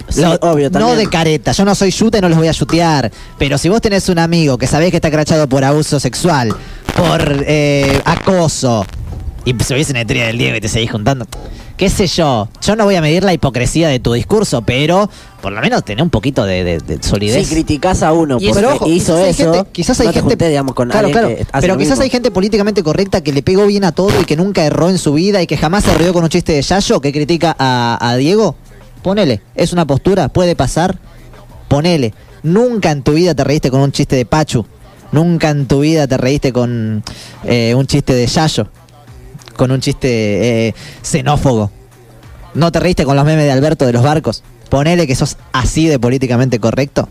Sí, Lo- obvio, no de careta, yo no soy yute, no los voy a yutear. Pero si vos tenés un amigo que sabés que está crachado por abuso sexual, por eh, acoso, y se hubiese en el trío del Diego y te seguís juntando, qué sé yo, yo no voy a medir la hipocresía de tu discurso, pero por lo menos tener un poquito de, de- de solidez. Si criticás a uno Y porque pero ojo, hizo quizás hay eso, gente- quizás hay no te gente, digamos, con claro, claro, que pero quizás mismo. hay gente políticamente correcta que le pegó bien a todo y que nunca erró en su vida y que jamás se rió con un chiste de Yayo que critica a, a Diego. Ponele, es una postura, puede pasar. Ponele, nunca en tu vida te reíste con un chiste de Pachu. Nunca en tu vida te reíste con eh, un chiste de Yayo. Con un chiste eh, xenófobo. No te reíste con los memes de Alberto de los barcos. Ponele que sos así de políticamente correcto.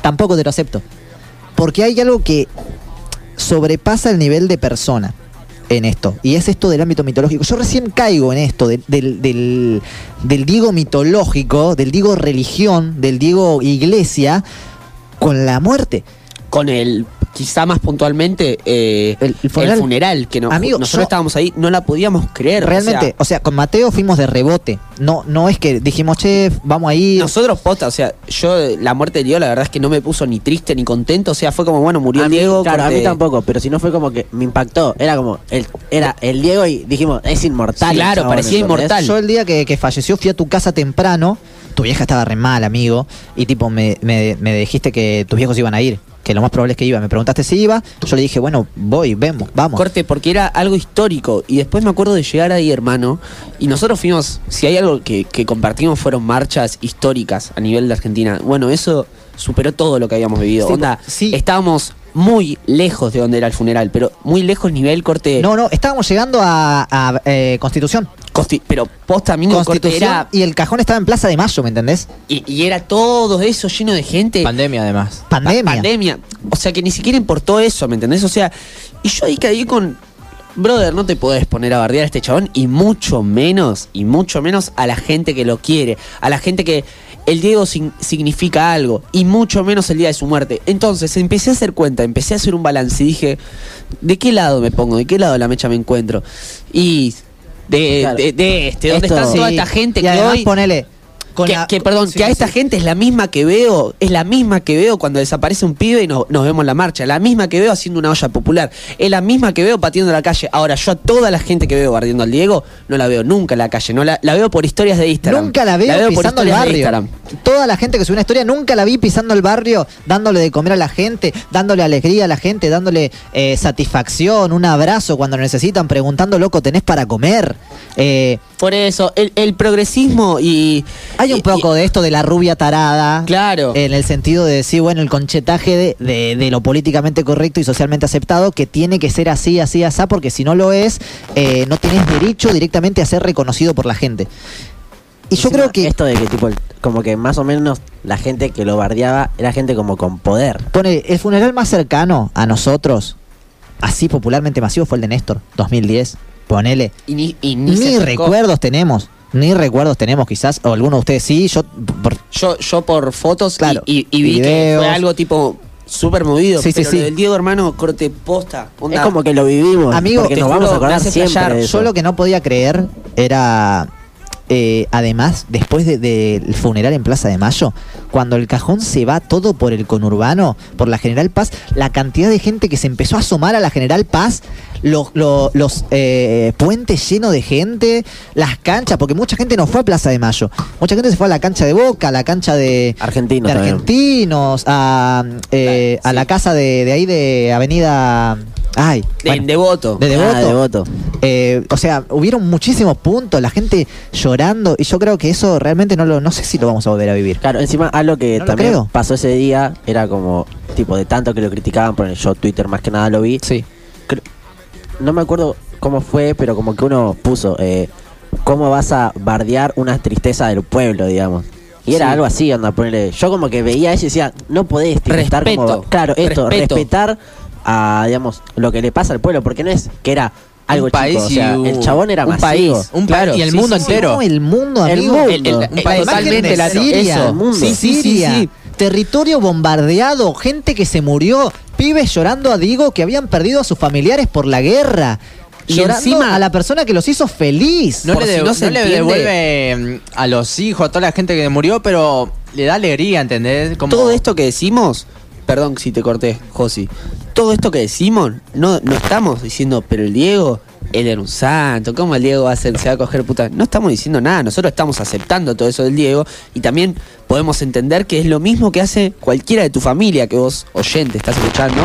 Tampoco te lo acepto. Porque hay algo que sobrepasa el nivel de persona en esto. Y es esto del ámbito mitológico. Yo recién caigo en esto del, del, del, del Diego mitológico, del Diego religión, del Diego iglesia, con la muerte. Con el, quizá más puntualmente, eh, el, funeral. funeral, que no, Amigo, nosotros yo- estábamos ahí, no la podíamos creer. o Realmente, sea, o sea, con Mateo fuimos de rebote. No, no es que dijimos, che, vamos a ir. nosotros, posta, o sea, yo la muerte de Diego, la verdad es que no me puso ni triste ni contento. O sea, fue como, bueno, murió A el mí, Diego. claro, a mí tampoco, pero si no fue como que me impactó. Era como, el, era el Diego y dijimos, es inmortal. el Claro, chabón, parecía inmortal. Yo el día que, que falleció fui a tu casa temprano. Tu vieja estaba re mal, amigo. Y tipo, me, me, me dijiste que tus viejos iban a ir. Que lo más probable es que iba. Me preguntaste si iba. Yo le dije, bueno, voy, vemos, vamos. Corte, porque era algo histórico. Y después me acuerdo de llegar ahí, hermano. Y nosotros fuimos, si hay algo que, que compartimos, fueron marchas históricas a nivel de Argentina. Bueno, eso superó todo lo que habíamos vivido. Sí, Onda, sí. estábamos muy lejos de donde era el funeral, pero muy lejos nivel corte. No, no, estábamos llegando a, a, eh, Constitución. Consti- pero posta, corte, Constitución era. y el cajón estaba en Plaza de Mayo, ¿me entendés? Y, y era todo eso lleno de gente. Pandemia, además. Pandemia. Pa- pandemia. O sea que ni siquiera importó eso, ¿me entendés? O sea, y yo ahí caí con. Brother, no te podés poner a bardear a este chabón y mucho menos, y mucho menos a la gente que lo quiere, a la gente que el Diego sin- significa algo, y mucho menos el día de su muerte. Entonces empecé a hacer cuenta, empecé a hacer un balance y dije, ¿de qué lado me pongo? ¿De qué lado de la mecha me encuentro? Y de, Claro. de, de este, donde Esto- está toda Sí, esta gente y que además hoy ponele. Con que, la- que, perdón, Sí, que a esta sí. gente es la misma que veo, es la misma que veo cuando desaparece un pibe y no- nos vemos en la marcha, la misma que veo haciendo una olla popular, es la misma que veo pateando la calle. Ahora, yo a toda la gente que veo barriendo al Diego, no la veo nunca en la calle, no la, la veo por historias de Instagram. Nunca la veo, por pisando el historias de barrio. Instagram. Toda la gente que sube una historia, nunca la vi pisando el barrio, dándole de comer a la gente, dándole alegría a la gente, dándole eh, satisfacción, un abrazo cuando necesitan, preguntando, loco, ¿tenés para comer? Eh, Por eso, el, el progresismo y... hay un y- poco de esto de la rubia tarada. Claro. En el sentido de decir, bueno, el conchetaje de, de- de lo políticamente correcto y socialmente aceptado, que tiene que ser así, así, así, porque si no lo es, eh, no tenés derecho directamente a ser reconocido por la gente. Y yo creo que Esto de que, tipo, como que más o menos la gente que lo bardeaba era gente como con poder. Pone, el funeral más cercano a nosotros, así popularmente masivo, fue el de Néstor, 2010. Ponele. y ni, y ni recuerdos tenemos. Ni recuerdos tenemos, quizás. O alguno de ustedes sí. Yo. por- Yo, yo por fotos y- Claro, y, y vi que fue algo tipo súper movido. Sí, sí, pero sí. lo del Diego, hermano, corte posta. onda. Es como que lo vivimos. Amigo, porque nos vamos a acordar siempre de eso. yo lo que no podía creer era. eh, además, después de- del funeral en Plaza de Mayo, cuando el cajón se va todo por el conurbano, por la General Paz, la cantidad de gente que se empezó a asomar a la General Paz, los, lo- los eh, puentes llenos de gente, las canchas, porque mucha gente no fue a Plaza de Mayo, mucha gente se fue a la cancha de Boca, a la cancha de Argentinos de argentinos, a, eh, a la casa de, de ahí de Avenida... Ay, De, bueno, Devoto. de Devoto. Ah, Devoto. Eh, o sea, hubieron muchísimos puntos, la gente llorando, y yo creo que eso realmente no lo, no sé si lo vamos a volver a vivir. Claro, encima algo que No también creo. pasó ese día era como, tipo, de tanto que lo criticaban, por yo Twitter más que nada lo vi. Sí. No me acuerdo cómo fue, pero como que uno puso, eh, ¿cómo vas a bardear una tristeza del pueblo, digamos? Y era Sí. algo así, anda, ponerle. Yo como que veía eso y decía, no podés estar como. Claro, esto, Respeto. respetar a, digamos, lo que le pasa al pueblo, porque no es que era algo Un chico, país o sea, y el chabón era un masivo. país, un país y el mundo entero. No, el mundo, El amigo. mundo. El- el- Un el- país totalmente la- Siria, eso. El mundo. Sí, sí, Siria. sí. Territorio bombardeado, gente que se murió, pibes llorando a Digo que habían perdido a sus familiares por la guerra. Y llorando encima- a la persona que los hizo feliz. No, le, si de- no se no le entiende. devuelve mm, a los hijos, a toda la gente que murió, pero le da alegría, ¿entendés? Como... Todo esto que decimos, perdón si te corté, Josi. Todo esto que decimos, no, no estamos diciendo, pero el Diego, él era un santo, ¿cómo el Diego va a ser, se va a coger puta? No estamos diciendo nada, nosotros estamos aceptando todo eso del Diego y también podemos entender que es lo mismo que hace cualquiera de tu familia que vos, oyente, estás escuchando.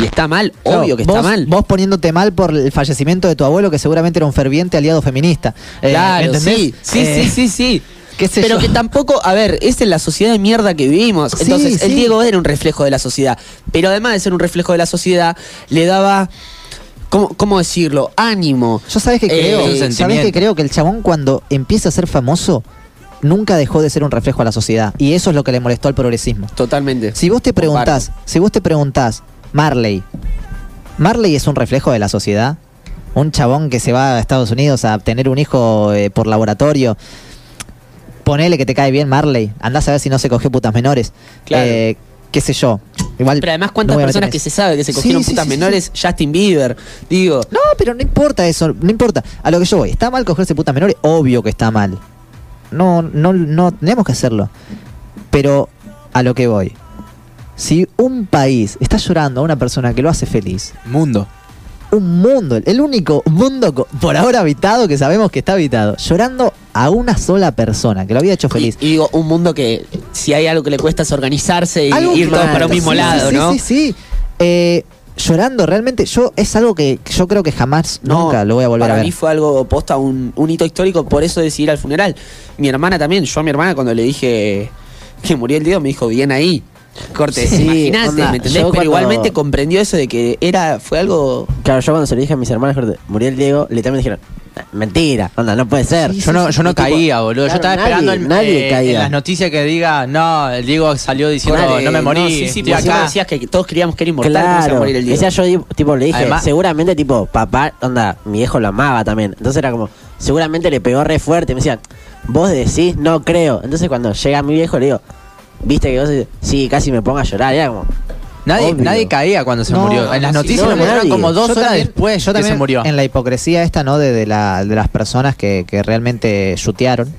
Y está mal, Claro, obvio que vos, está mal. Vos poniéndote mal por el fallecimiento de tu abuelo, que seguramente era un ferviente aliado feminista. Eh, Claro, ¿entendés? sí, sí, Eh, sí, sí, sí. Pero yo. que tampoco, a ver, esa es la sociedad de mierda que vivimos. Sí, Entonces, el sí. Diego era un reflejo de la sociedad. Pero además de ser un reflejo de la sociedad, le daba, ¿cómo, cómo decirlo? Ánimo. Yo sabes que Eh, creo, un sabes que creo que el chabón cuando empieza a ser famoso nunca dejó de ser un reflejo a la sociedad y eso es lo que le molestó al progresismo. Totalmente. Si vos te preguntás, si vos te preguntás, Marley, Marley es un reflejo de la sociedad, un chabón que se va a Estados Unidos a tener un hijo eh, por laboratorio. Ponele que te cae bien Marley, andás a ver si no se cogió putas menores. Claro. Eh, qué sé yo. Igual Pero además, ¿cuántas personas que se sabe que se cogieron sí, putas sí, sí, menores? Justin Bieber, digo. No, pero no importa eso, no importa. A lo que yo voy, ¿está mal cogerse putas menores? Obvio que está mal. No, no, no tenemos que hacerlo. Pero a lo que voy. Si un país está llorando a una persona que lo hace feliz, Mundo. Un mundo, el único mundo por ahora habitado que sabemos que está habitado, llorando a una sola persona que lo había hecho feliz. Y, y digo, un mundo que si hay algo que le cuesta es organizarse y Algo ir todos para un Sí, mismo sí, lado, sí, ¿no? Sí, sí, Eh, llorando realmente, yo es algo que yo creo que jamás, No, nunca lo voy a volver para a ver. mí fue algo posta, un, un hito histórico, por eso decidí ir al funeral. Mi hermana también, yo a mi hermana cuando le dije que murió el Diego me dijo, bien ahí. Corte, Sí, imagínate, ¿me entendés? Pero cuando- igualmente comprendió eso de que era, fue algo. Claro, yo cuando se lo dije a mis hermanos, murió el Diego, literalmente dijeron, mentira, onda, no puede ser. Yo no, yo no tipo, caía, boludo. claro, yo estaba nadie- esperando en, nadie eh, caía. en las noticias que diga, no, el Diego salió diciendo, Corte, no me morí, sí, sí, porque vos acá. decías que todos creíamos que era inmortal, ¿cómo se iba a Claro, morir el Diego? decía yo, tipo, le dije, Además- seguramente, tipo, papá, onda, mi viejo lo amaba también. Entonces era como, seguramente le pegó re fuerte. Me decían, vos decís, no creo. Entonces cuando llega mi viejo, le digo, viste que vos decís, sí, casi me pongo a llorar. Era como, Nadie, Obvio. nadie caía cuando se No, murió. En las no, noticias sí, lo no, mostraron nadie. como dos Yo horas también- después yo que se también murió. En la hipocresía esta, ¿no? De, de la- de las personas que, que realmente chutearon.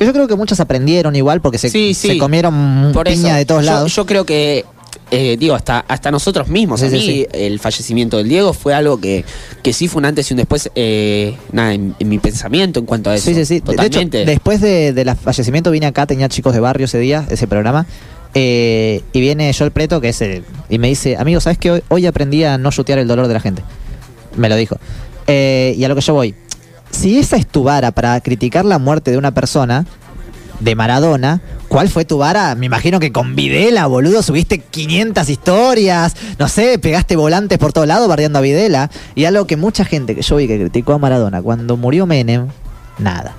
Que yo creo que muchas aprendieron igual porque se, Sí, sí. se comieron Por piña eso, de todos yo, lados. Yo creo que, eh, digo, hasta, hasta nosotros mismos, Sí, a sí, mí, sí. el fallecimiento del Diego fue algo que, que sí fue un antes y un después, eh, nada, en, en mi pensamiento en cuanto a eso. Sí, sí, sí. De hecho, Totalmente. después de, del fallecimiento vine acá, tenía chicos de barrio ese día, ese programa. eh, y viene Joel Preto, que es el, y me dice, amigo, ¿sabes que hoy, hoy aprendí a no chutear el dolor de la gente? Me lo dijo. Eh, y a lo que yo voy. Si esa es tu vara para criticar la muerte de una persona, de Maradona, ¿cuál fue tu vara? Me imagino que con Videla, boludo, subiste 500 historias, no sé, pegaste volantes por todos lados bardeando a Videla. Y algo que mucha gente que yo vi que criticó a Maradona, cuando murió Menem, nada.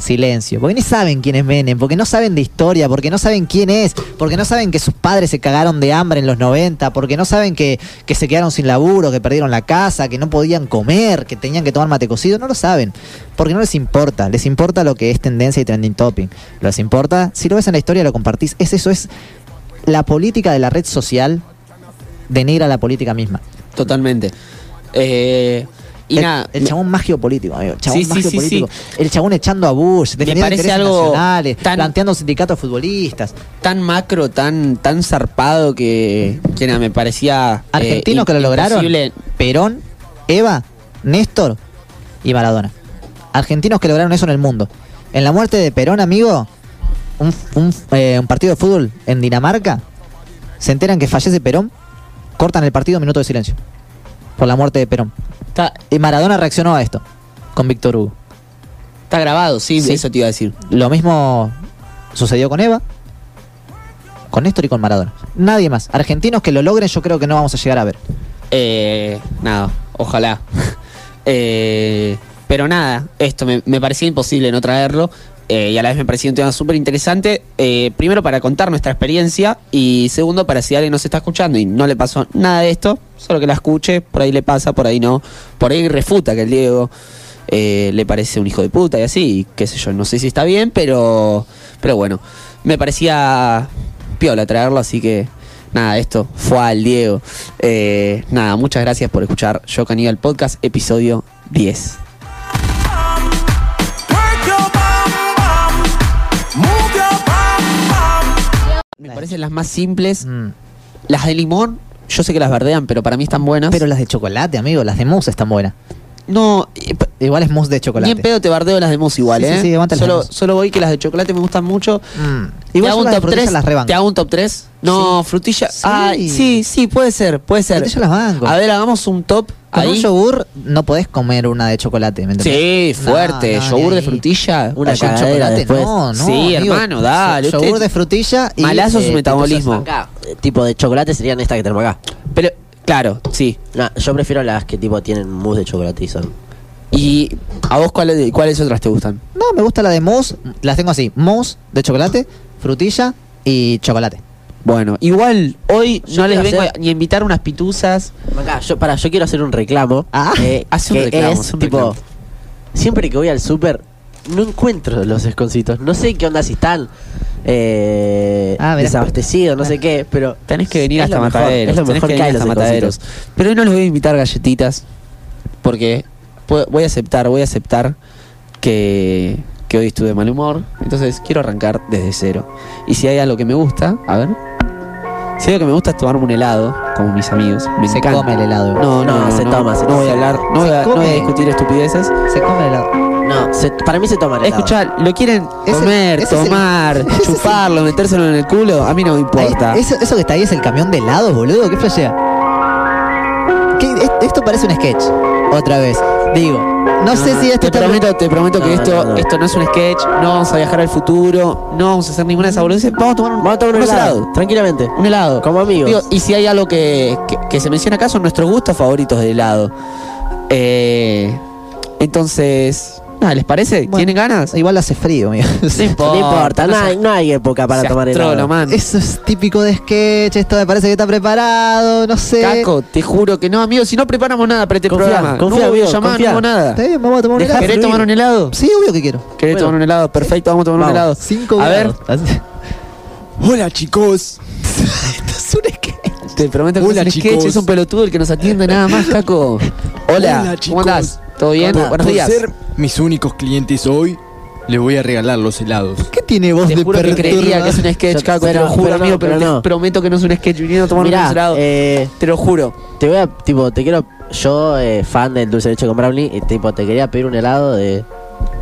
Silencio, porque ni saben quién es Menem, porque no saben de historia, porque no saben quién es, porque no saben que sus padres se cagaron de hambre en los 90, porque no saben que, que se quedaron sin laburo, que perdieron la casa, que no podían comer, que tenían que tomar mate cocido, no lo saben, porque no les importa, les importa lo que es tendencia y trending topping, les importa, si lo ves en la historia lo compartís, es eso, es la política de la red social denigra la política misma. Totalmente. Eh, Y el, nada, el chabón más geopolítico, amigo. El chabón Sí, más sí, sí, geopolítico. El chabón echando a Bush, defendiendo parece intereses algo nacionales, tan- planteando sindicatos futbolistas. tan macro, tan, tan zarpado que, que nada, me parecía. eh, Argentinos que lo lograron. Perón, Eva, Néstor y Maradona. Argentinos que lograron eso en el mundo. En la muerte de Perón, amigo, un, un, eh, un partido de fútbol en Dinamarca, se enteran que fallece Perón, cortan el partido minuto de silencio. Por la muerte de Perón. Está, Y Maradona reaccionó a esto, con Víctor Hugo. está grabado, sí, Sí. eso te iba a decir. Lo mismo sucedió con Eva, con Néstor y con Maradona. Nadie más. Argentinos que lo logren, yo creo que no vamos a llegar a ver. Eh, nada, ojalá. Eh, pero nada, esto me, me parecía imposible no traerlo. Eh, y a la vez me parecía un tema súper interesante. eh, primero para contar nuestra experiencia y segundo para si alguien nos está escuchando y no le pasó nada de esto, solo que la escuche, por ahí le pasa, por ahí no. Por ahí refuta que el Diego eh, le parece un hijo de puta y así, y qué sé yo, no sé si está bien, pero, pero bueno, me parecía piola traerlo, así que nada, esto fue al Diego. Eh, nada, muchas gracias por escuchar Yo Caníbal Podcast, episodio 10. Me parecen las más simples. Las de limón, yo sé que las verdean, pero para mí están buenas. Pero las de chocolate, amigo, las de mousse están buenas. No, Igual es mousse de ni chocolate. en pedo te bardeo las de mousse igual, Sí, sí, ¿eh? sí, aguanta las de solo, mousse. solo voy que las de chocolate me gustan mucho. Mm. ¿Te Igual hago yo un top frutilla 3? las rebanco. ¿Te hago un top 3? No, frutilla. Sí. Ay, sí, sí, puede ser, puede ser. Frutilla las banco. A ver, hagamos un top Con un ahí. yogur no podés comer una de chocolate, ¿me entendés? Sí, fuerte. No, no, yogur ni de frutilla. Una Con chocolate después. no, no. Sí, amigo. hermano, dale, Yogur de frutilla y... Malazo su eh, metabolismo. Acá, tipo de chocolate serían estas que tenemos acá. Pero, claro, sí. No, yo prefiero las que tipo tienen mousse de chocolate y son. ¿Y a vos cuáles, cuáles otras te gustan? No, me gusta la de mousse. Las tengo así. Mousse de chocolate, frutilla y chocolate. Bueno, igual hoy Yo no les vengo hacer- a- ni a invitar unas pituzas. Acá, yo, para, yo quiero hacer un reclamo. Ah, eh, hace un que reclamo, es, un tipo, reclamo. siempre que voy al súper, no encuentro los esconcitos. No sé qué onda si están eh, Ah, mirá. desabastecidos, no sé qué, pero Tenés que venir hasta mejor, Mataderos. es lo tenés mejor que venir hay hasta los Mataderos. Pero hoy no les voy a invitar galletitas. Porque voy a aceptar, voy a aceptar que, que hoy estuve de mal humor. Entonces quiero arrancar desde cero. Y si hay algo que me gusta, a ver. Si que me gusta tomarme un helado, como mis amigos. Me Se encanta. come el helado. No, no, No, se no, toma, no voy a toma. hablar, no voy a, no voy a come. discutir estupideces. Se come el helado. no, se- para mí se toman helado. Escuchá, lo quieren comer, ese el- tomar, el- chuparlo, metérselo en el culo, a mí no me importa. Ahí- eso, eso que está ahí es el camión de helados, boludo. ¿Qué flashea? ¿Qué- es- esto parece un sketch. Otra vez. Digo, no, sé si esto te está- prometo, te prometo que esto, no, esto no es un sketch, no vamos a viajar al futuro, no vamos a hacer ninguna de esas boludeces, vamos a tomar un, Vamos a tomar un helado, tranquilamente. Un helado. Como amigos. Digo, y si hay algo que, que- que se menciona acá son nuestros gustos favoritos de helado. Eh, entonces, nada, ¿les parece? Bueno, ¿Tienen ganas? Igual hace frío, amigo. No importa, no importa, no, no hay, no hay época para tomar helado. man. Eso es típico de sketch. Esto me parece que está preparado. No sé. Caco, te juro que no, amigo, si no preparamos nada para este Confía, programa. confía, no llamar, confía. no hago nada. Está bien, vamos a tomar un Deja helado. ¿Querés fluir. tomar un helado? Sí, obvio que quiero. ¿Querés Bueno. tomar un helado? Perfecto, vamos a tomar Vamos, un helado. Cinco a ver, Hola chicos. Esto es un sketch. te prometo que Hola, es un chicos. sketch, es un pelotudo el que nos atiende nada más, Caco. Hola, Hola, ¿cómo andás? ¿Todo bien? Por- Buenos por días. ser mis únicos clientes hoy, les voy a regalar los helados. ¿Qué tiene voz Te de juro que creería que es un sketch, Yo- Caco, te pero- lo juro, pero no, amigo, pero, pero te no. prometo que no es un sketch viniendo a tomar Mirá, un helado. eh, te lo juro. te voy a, tipo, te quiero, yo, eh, fan del dulce de leche con brownie, y, tipo, te quería pedir un helado de,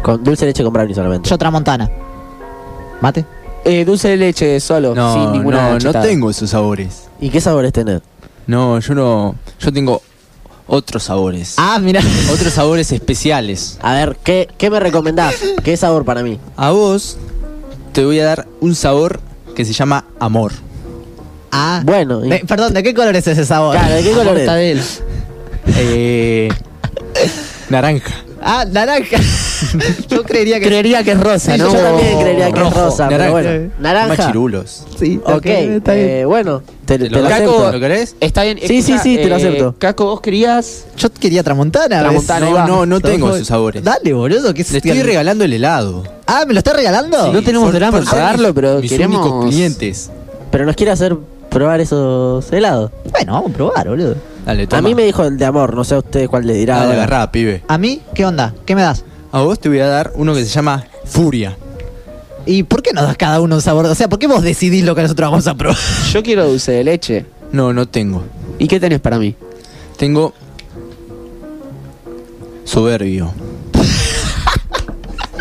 con dulce de leche con brownie solamente. Yo Tramontana. ¿Mate? Eh, dulce de leche solo, No, sin ninguna no, no chetada. tengo esos sabores. ¿Y qué sabores tenés? No, yo no. Yo tengo otros sabores. Ah, mira. Otros sabores especiales. A ver, ¿qué, qué me recomendás? ¿Qué sabor para mí? A vos te voy a dar un sabor que se llama amor. Ah. Bueno, y- De- perdón, ¿de qué color es ese sabor? Claro, ¿de qué color es? Mortadela. Eh, naranja. Ah, naranja. Yo creería que Creería que es rosa, Sí, ¿no? yo también creería que es rojo, rosa, pero naranja. bueno. Naranja. Machirulos. sí. Ok, está bien. eh, bueno, te, te ¿Lo, lo Caco- acepto. ¿Lo querés? Está bien. Sí, sí, sí, te lo acepto. Caco, vos querías. Yo quería Tramontana. Tramontana, ahí No, va. no, no tengo esos sabores. Dale, boludo. ¿qué es Le estoy regalando el helado. Ah, ¿me lo estás regalando? no tenemos drama en ser pagarlo, pero mis queremos. únicos clientes. Pero nos quiere hacer probar esos helados. Bueno, vamos a probar, boludo. Dale, toma. A mí me dijo el de amor, no sé a ustedes cuál le dirá. Dale, ahora. agarrá, pibe. ¿A mí? ¿Qué onda? ¿Qué me das? A vos te voy a dar uno que se llama Furia. ¿Y por qué nos das cada uno un sabor? O sea, ¿por qué vos decidís lo que nosotros vamos a probar? Yo quiero dulce de leche. No, no tengo. ¿Y qué tenés para mí? Tengo. Soberbio.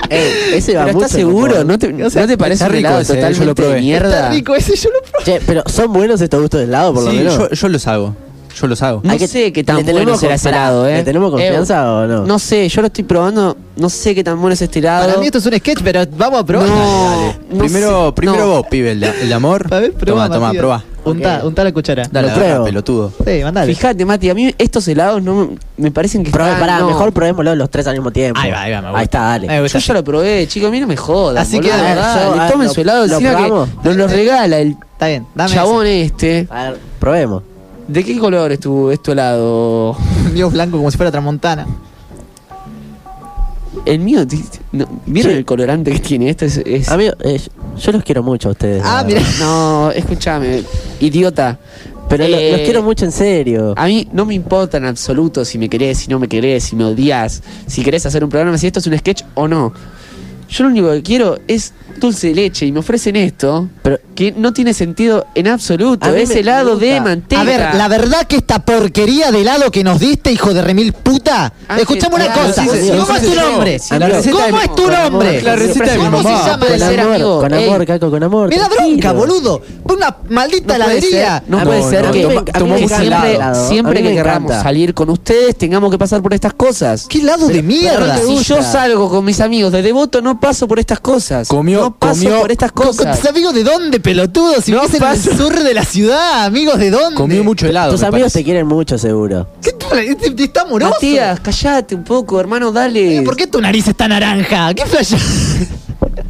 Ey, ese va ¿Pero mucho estás seguro? ¿No te, ¿no te parece está un rico helado ese, yo lo totalmente probé. de mierda? Está rico ese, yo lo probé. Che, pero son buenos estos gustos de helado, por lo menos. yo, yo los hago. Yo los hago. No Hay que- sé qué tan ¿le tenemos bueno será ese helado, ¿eh? ¿Le tenemos confianza o no? No sé, yo lo estoy probando. No sé qué tan bueno es este helado. Para mí esto es un sketch, pero vamos a probar. No, no primero sé, primero no. vos, pibe, el, amor. A ver, probá, toma, probá. Untá, untá la cuchara. Dale, Lo pruebo. pelotudo. Sí, mandale. Fíjate, Mati, a mí estos helados no me- me parecen que están- pará, no. mejor probémoslo los tres al mismo tiempo. Ahí va, ahí va, me gusta. Ahí está, dale. Me gusta. Yo ya lo probé, chicos, a mí no me jodan. Así boludo, que, a ver, dale, yo, a ver, tomen lo- su helado ¿lo encima que probamos? nos lo regala el Está bien, dame chabón este. A ver, probemos. ¿De qué color es tu, es tu helado? ese. Mío blanco como si fuera tramontana. El mío, ti- no, ¿vieron el colorante que tiene? Este es, es- Amigo, eh, yo los quiero mucho a ustedes. Ah, mira. No, escúchame, idiota. Pero lo- Eh, los quiero mucho en serio. A mí no me importa en absoluto si me querés, si no me querés, si me odias, si querés hacer un programa, si esto es un sketch o no. Yo lo único que quiero es dulce de leche y me ofrecen esto Pero- que no tiene sentido en absoluto. Es helado de manteca. A ver, la verdad que esta porquería de helado que nos diste, hijo de remil puta. Ah, Escuchame una claro, cosa. sí, sí, ¿Cómo sí, es tu sí, nombre? ¿Cómo de- es tu nombre? La receta de mi ¿Cómo se llama ese ser, amor, amigo. con amor, Caco, con amor. Me da bronca, boludo. Una maldita No puede heladería. ser, no No, puede ser no, que, siempre, que encanta. salir con ustedes tengamos que pasar por estas cosas. ¿Qué helado de mierda? Si yo salgo con mis amigos de Devoto no paso por estas cosas. Comió- no paso comió- por estas ¿Con, con cosas. tus amigos de dónde, pelotudo? Si No en el sur de la ciudad, amigos de dónde. Comió mucho helado. Tus amigos parece. te quieren mucho, seguro. ¿Qué tal? Este Está amoroso. Matías, callate un poco, hermano, dale. ¿Por qué tu nariz está naranja? ¿Qué flash?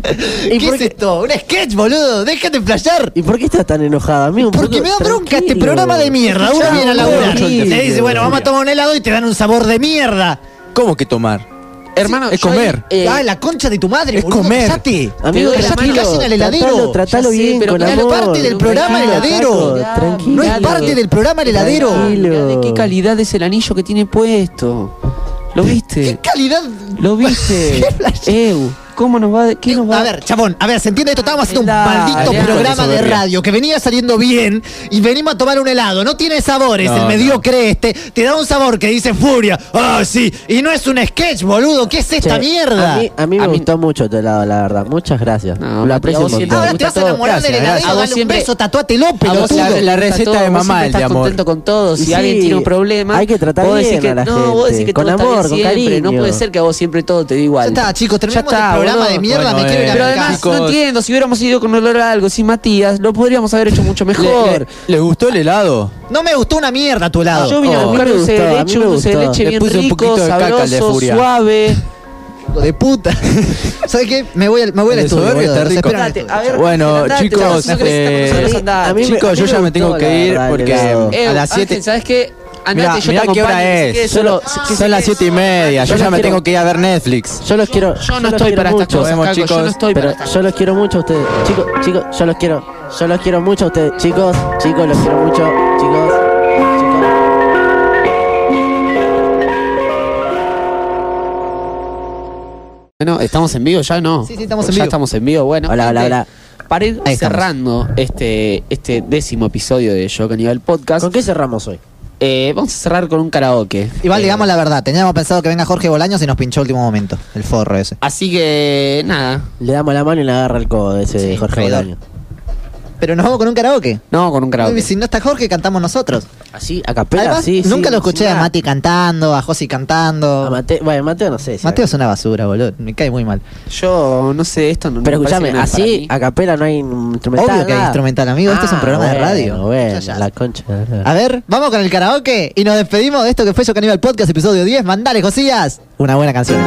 ¿Qué es qué- esto? ¿Un sketch, boludo? Déjate flashear. ¿Y por qué estás tan enojado, amigo? Un Porque me da bronca este programa de mierda. Uno viene a laburar. Le dice, bueno, vamos a tomar un helado y te dan un sabor de mierda. ¿Cómo que tomar? Hermano, es comer. eh, Ay, la concha de tu madre, es boludo. comer. Cállate. Amigo, Te doy la tranquilo. mano. Casi en el heladero. Tratalo, tratalo Ya sé, bien, pero con mirá, es amor. parte del programa el Tranquilo, heladero. Tranquilo. No es parte del programa el heladero. Tranquilo. Mirá de qué calidad es el anillo que tiene puesto. ¿Lo ¿Qué viste? calidad? ¿Lo viste? ¿Qué flash? Eu, ¿cómo nos va? ¿Qué nos va A ver, chabón, a ver, ¿se entiende esto? Estábamos haciendo un maldito programa de radio que venía saliendo bien y venimos a tomar un helado. No tiene sabores, No, el no. mediocre este. Te da un sabor que dice furia. Ah, sí. Y no es un sketch, boludo. ¿Qué es esta Che, mierda? A mí, a mí me A mí- gustó mucho tu helado, la verdad. Muchas gracias. No, Lo aprecio un montón. Ahora te vas a enamorar del Gracias, heladero, a vos dale un siempre- beso, A vos pelotudo. siempre La gusta receta todo, de mamá, el de estás amor. contento con todo. Si Sí, alguien tiene un problema, hay que tratar bien a la no, vos decís gente, que con amor, con siempre. No cariño. puede ser que a vos siempre todo te dé igual. Ya está, chicos, terminamos Ya está, el programa de mierda, Bueno, me quiero ir a Pero además. Chicos. no entiendo, si hubiéramos ido con olor a algo sin Matías, lo podríamos haber hecho mucho ¿Le- mejor. le- ¿Les gustó el helado? No me gustó una mierda tu helado. Yo vine a Oh, buscar a me dulce de leche, dulce de leche Le bien puse un rico, sabroso, suave. De puta. ¿Sabes qué? Me voy al, me voy al estudio. está rico. Andate, a ver, Bueno, andate, chicos, no eh, nosotros, a mí Chicos, yo me ya me tengo que ir porque a las Ángel, 7. ¿sabes qué? Mira, Andate, yo mira te qué hora que es. solo- que Son las 7 y media. Yo Yo ya me quiero- tengo que ir a ver Netflix. Yo los quiero. Yo no estoy para estas cosas, Nos vemos, Caco, yo no chicos. estoy Pero yo los quiero mucho a ustedes. Chicos, chicos, yo los quiero. Yo los quiero mucho a ustedes. Chicos, chicos, los quiero mucho. Chicos, chicos. Bueno, ¿estamos en vivo ya? No. Sí, sí, estamos en ya vivo. estamos en vivo. Bueno, Hola, hola, hola. Para ir cerrando este, este décimo episodio de Yo Caníbal Podcast, ¿Con qué cerramos hoy? Eh, vamos a cerrar con un karaoke. Igual Eh, digamos la verdad, teníamos pensado que venga Jorge Bolaños y nos pinchó último momento. El forro ese. Así que, nada. Le damos la mano y le agarra el codo de ese Sí, Jorge traidor. Pero nos vamos con un karaoke. No, con un karaoke. Si no está Jorge, cantamos nosotros. Así, a capela, Además, sí, sí, nunca lo escuché a. Mati cantando, a Josi cantando. A Mateo, bueno, Mateo no sé. si Mateo es una basura, boludo. Me cae muy mal. Yo no sé, esto no Pero escúchame, no es así a capela no hay instrumental. Obvio que hay instrumental, amigo. Este es un Ah, programa de radio. Bueno, Ya, ya. la concha. A ver, vamos con el karaoke y nos despedimos de esto que fue Yo Caníbal Podcast, episodio 10. Mandale, Josías. Una buena canción.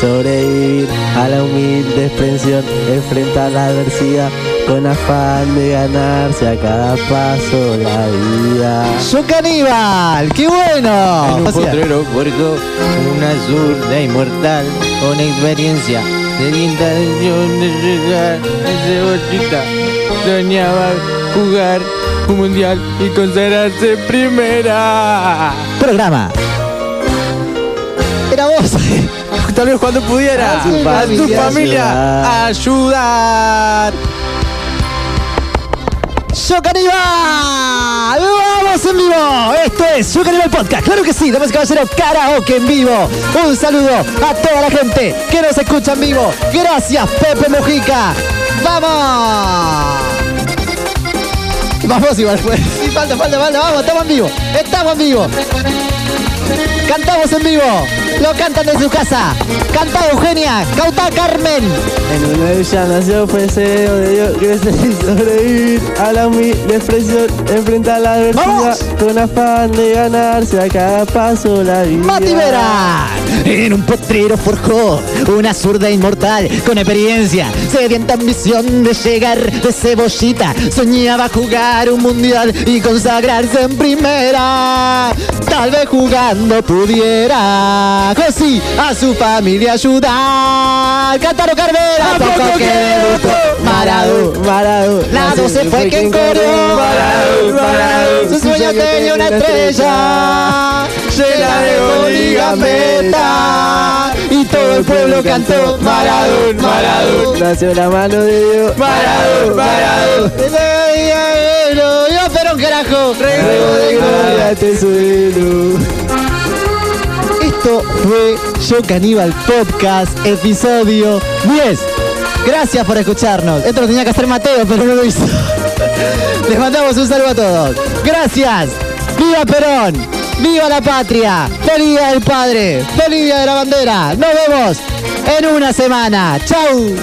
Sobrevivir a la humilde expresión, enfrentar la adversidad con afán de ganarse a cada paso la vida. Yo caníbal, qué bueno. En un O sea, potrero puerco, una zurda inmortal, con experiencia de intención de llegar a cebollita. Soñaba jugar un mundial y consagrarse primera. programa. Era vos. Tal vez cuando pudiera A a tu familia familia ayudar. Yo Caníbal. Vamos en vivo. Esto es Yo Caníbal Podcast. Claro que sí, damas y caballeros, karaoke en vivo. Un saludo a toda la gente que nos escucha en vivo. Gracias, Pepe Mojica. ¡Vamos! Vamos igual, pues. Sí, falta, falta, falta. Vamos, estamos en vivo. Estamos en vivo. Cantamos en vivo. Lo cantan de su casa. Canta Eugenia. Cauta Carmen. En una villa nació fue deseo de Dios crecer y sobrevivir a la humilde expresión, enfrentar la adversidad con afán de ganarse a cada paso la vida. Mati Vera. En un potrero forjó una zurda inmortal con experiencia, sedienta ambición de llegar de cebollita. Soñaba jugar un mundial y consagrarse en primera. Tal vez jugando pudiera, así a su familia ayudar. Cantaro Carvera, poco que debutó. Maradú, Maradú. La 12 fue quien corrió. Maradú, Maradú. Su sueño tenía una estrella llena de gol y todo el pueblo cantó Maradú, Maradú. Nació la mano de Dios. Maradú, Maradú. Yo pero un carajo. Rego de gloria te suelo. Fue Yo Caníbal Podcast, episodio 10. Gracias por escucharnos. Esto lo tenía que hacer Mateo, pero no lo hizo. Les mandamos un saludo a todos. Gracias. ¡Viva Perón! ¡Viva la patria! ¡Feliz Día del Padre! ¡Feliz Día de la Bandera! ¡Nos vemos en una semana! ¡Chau!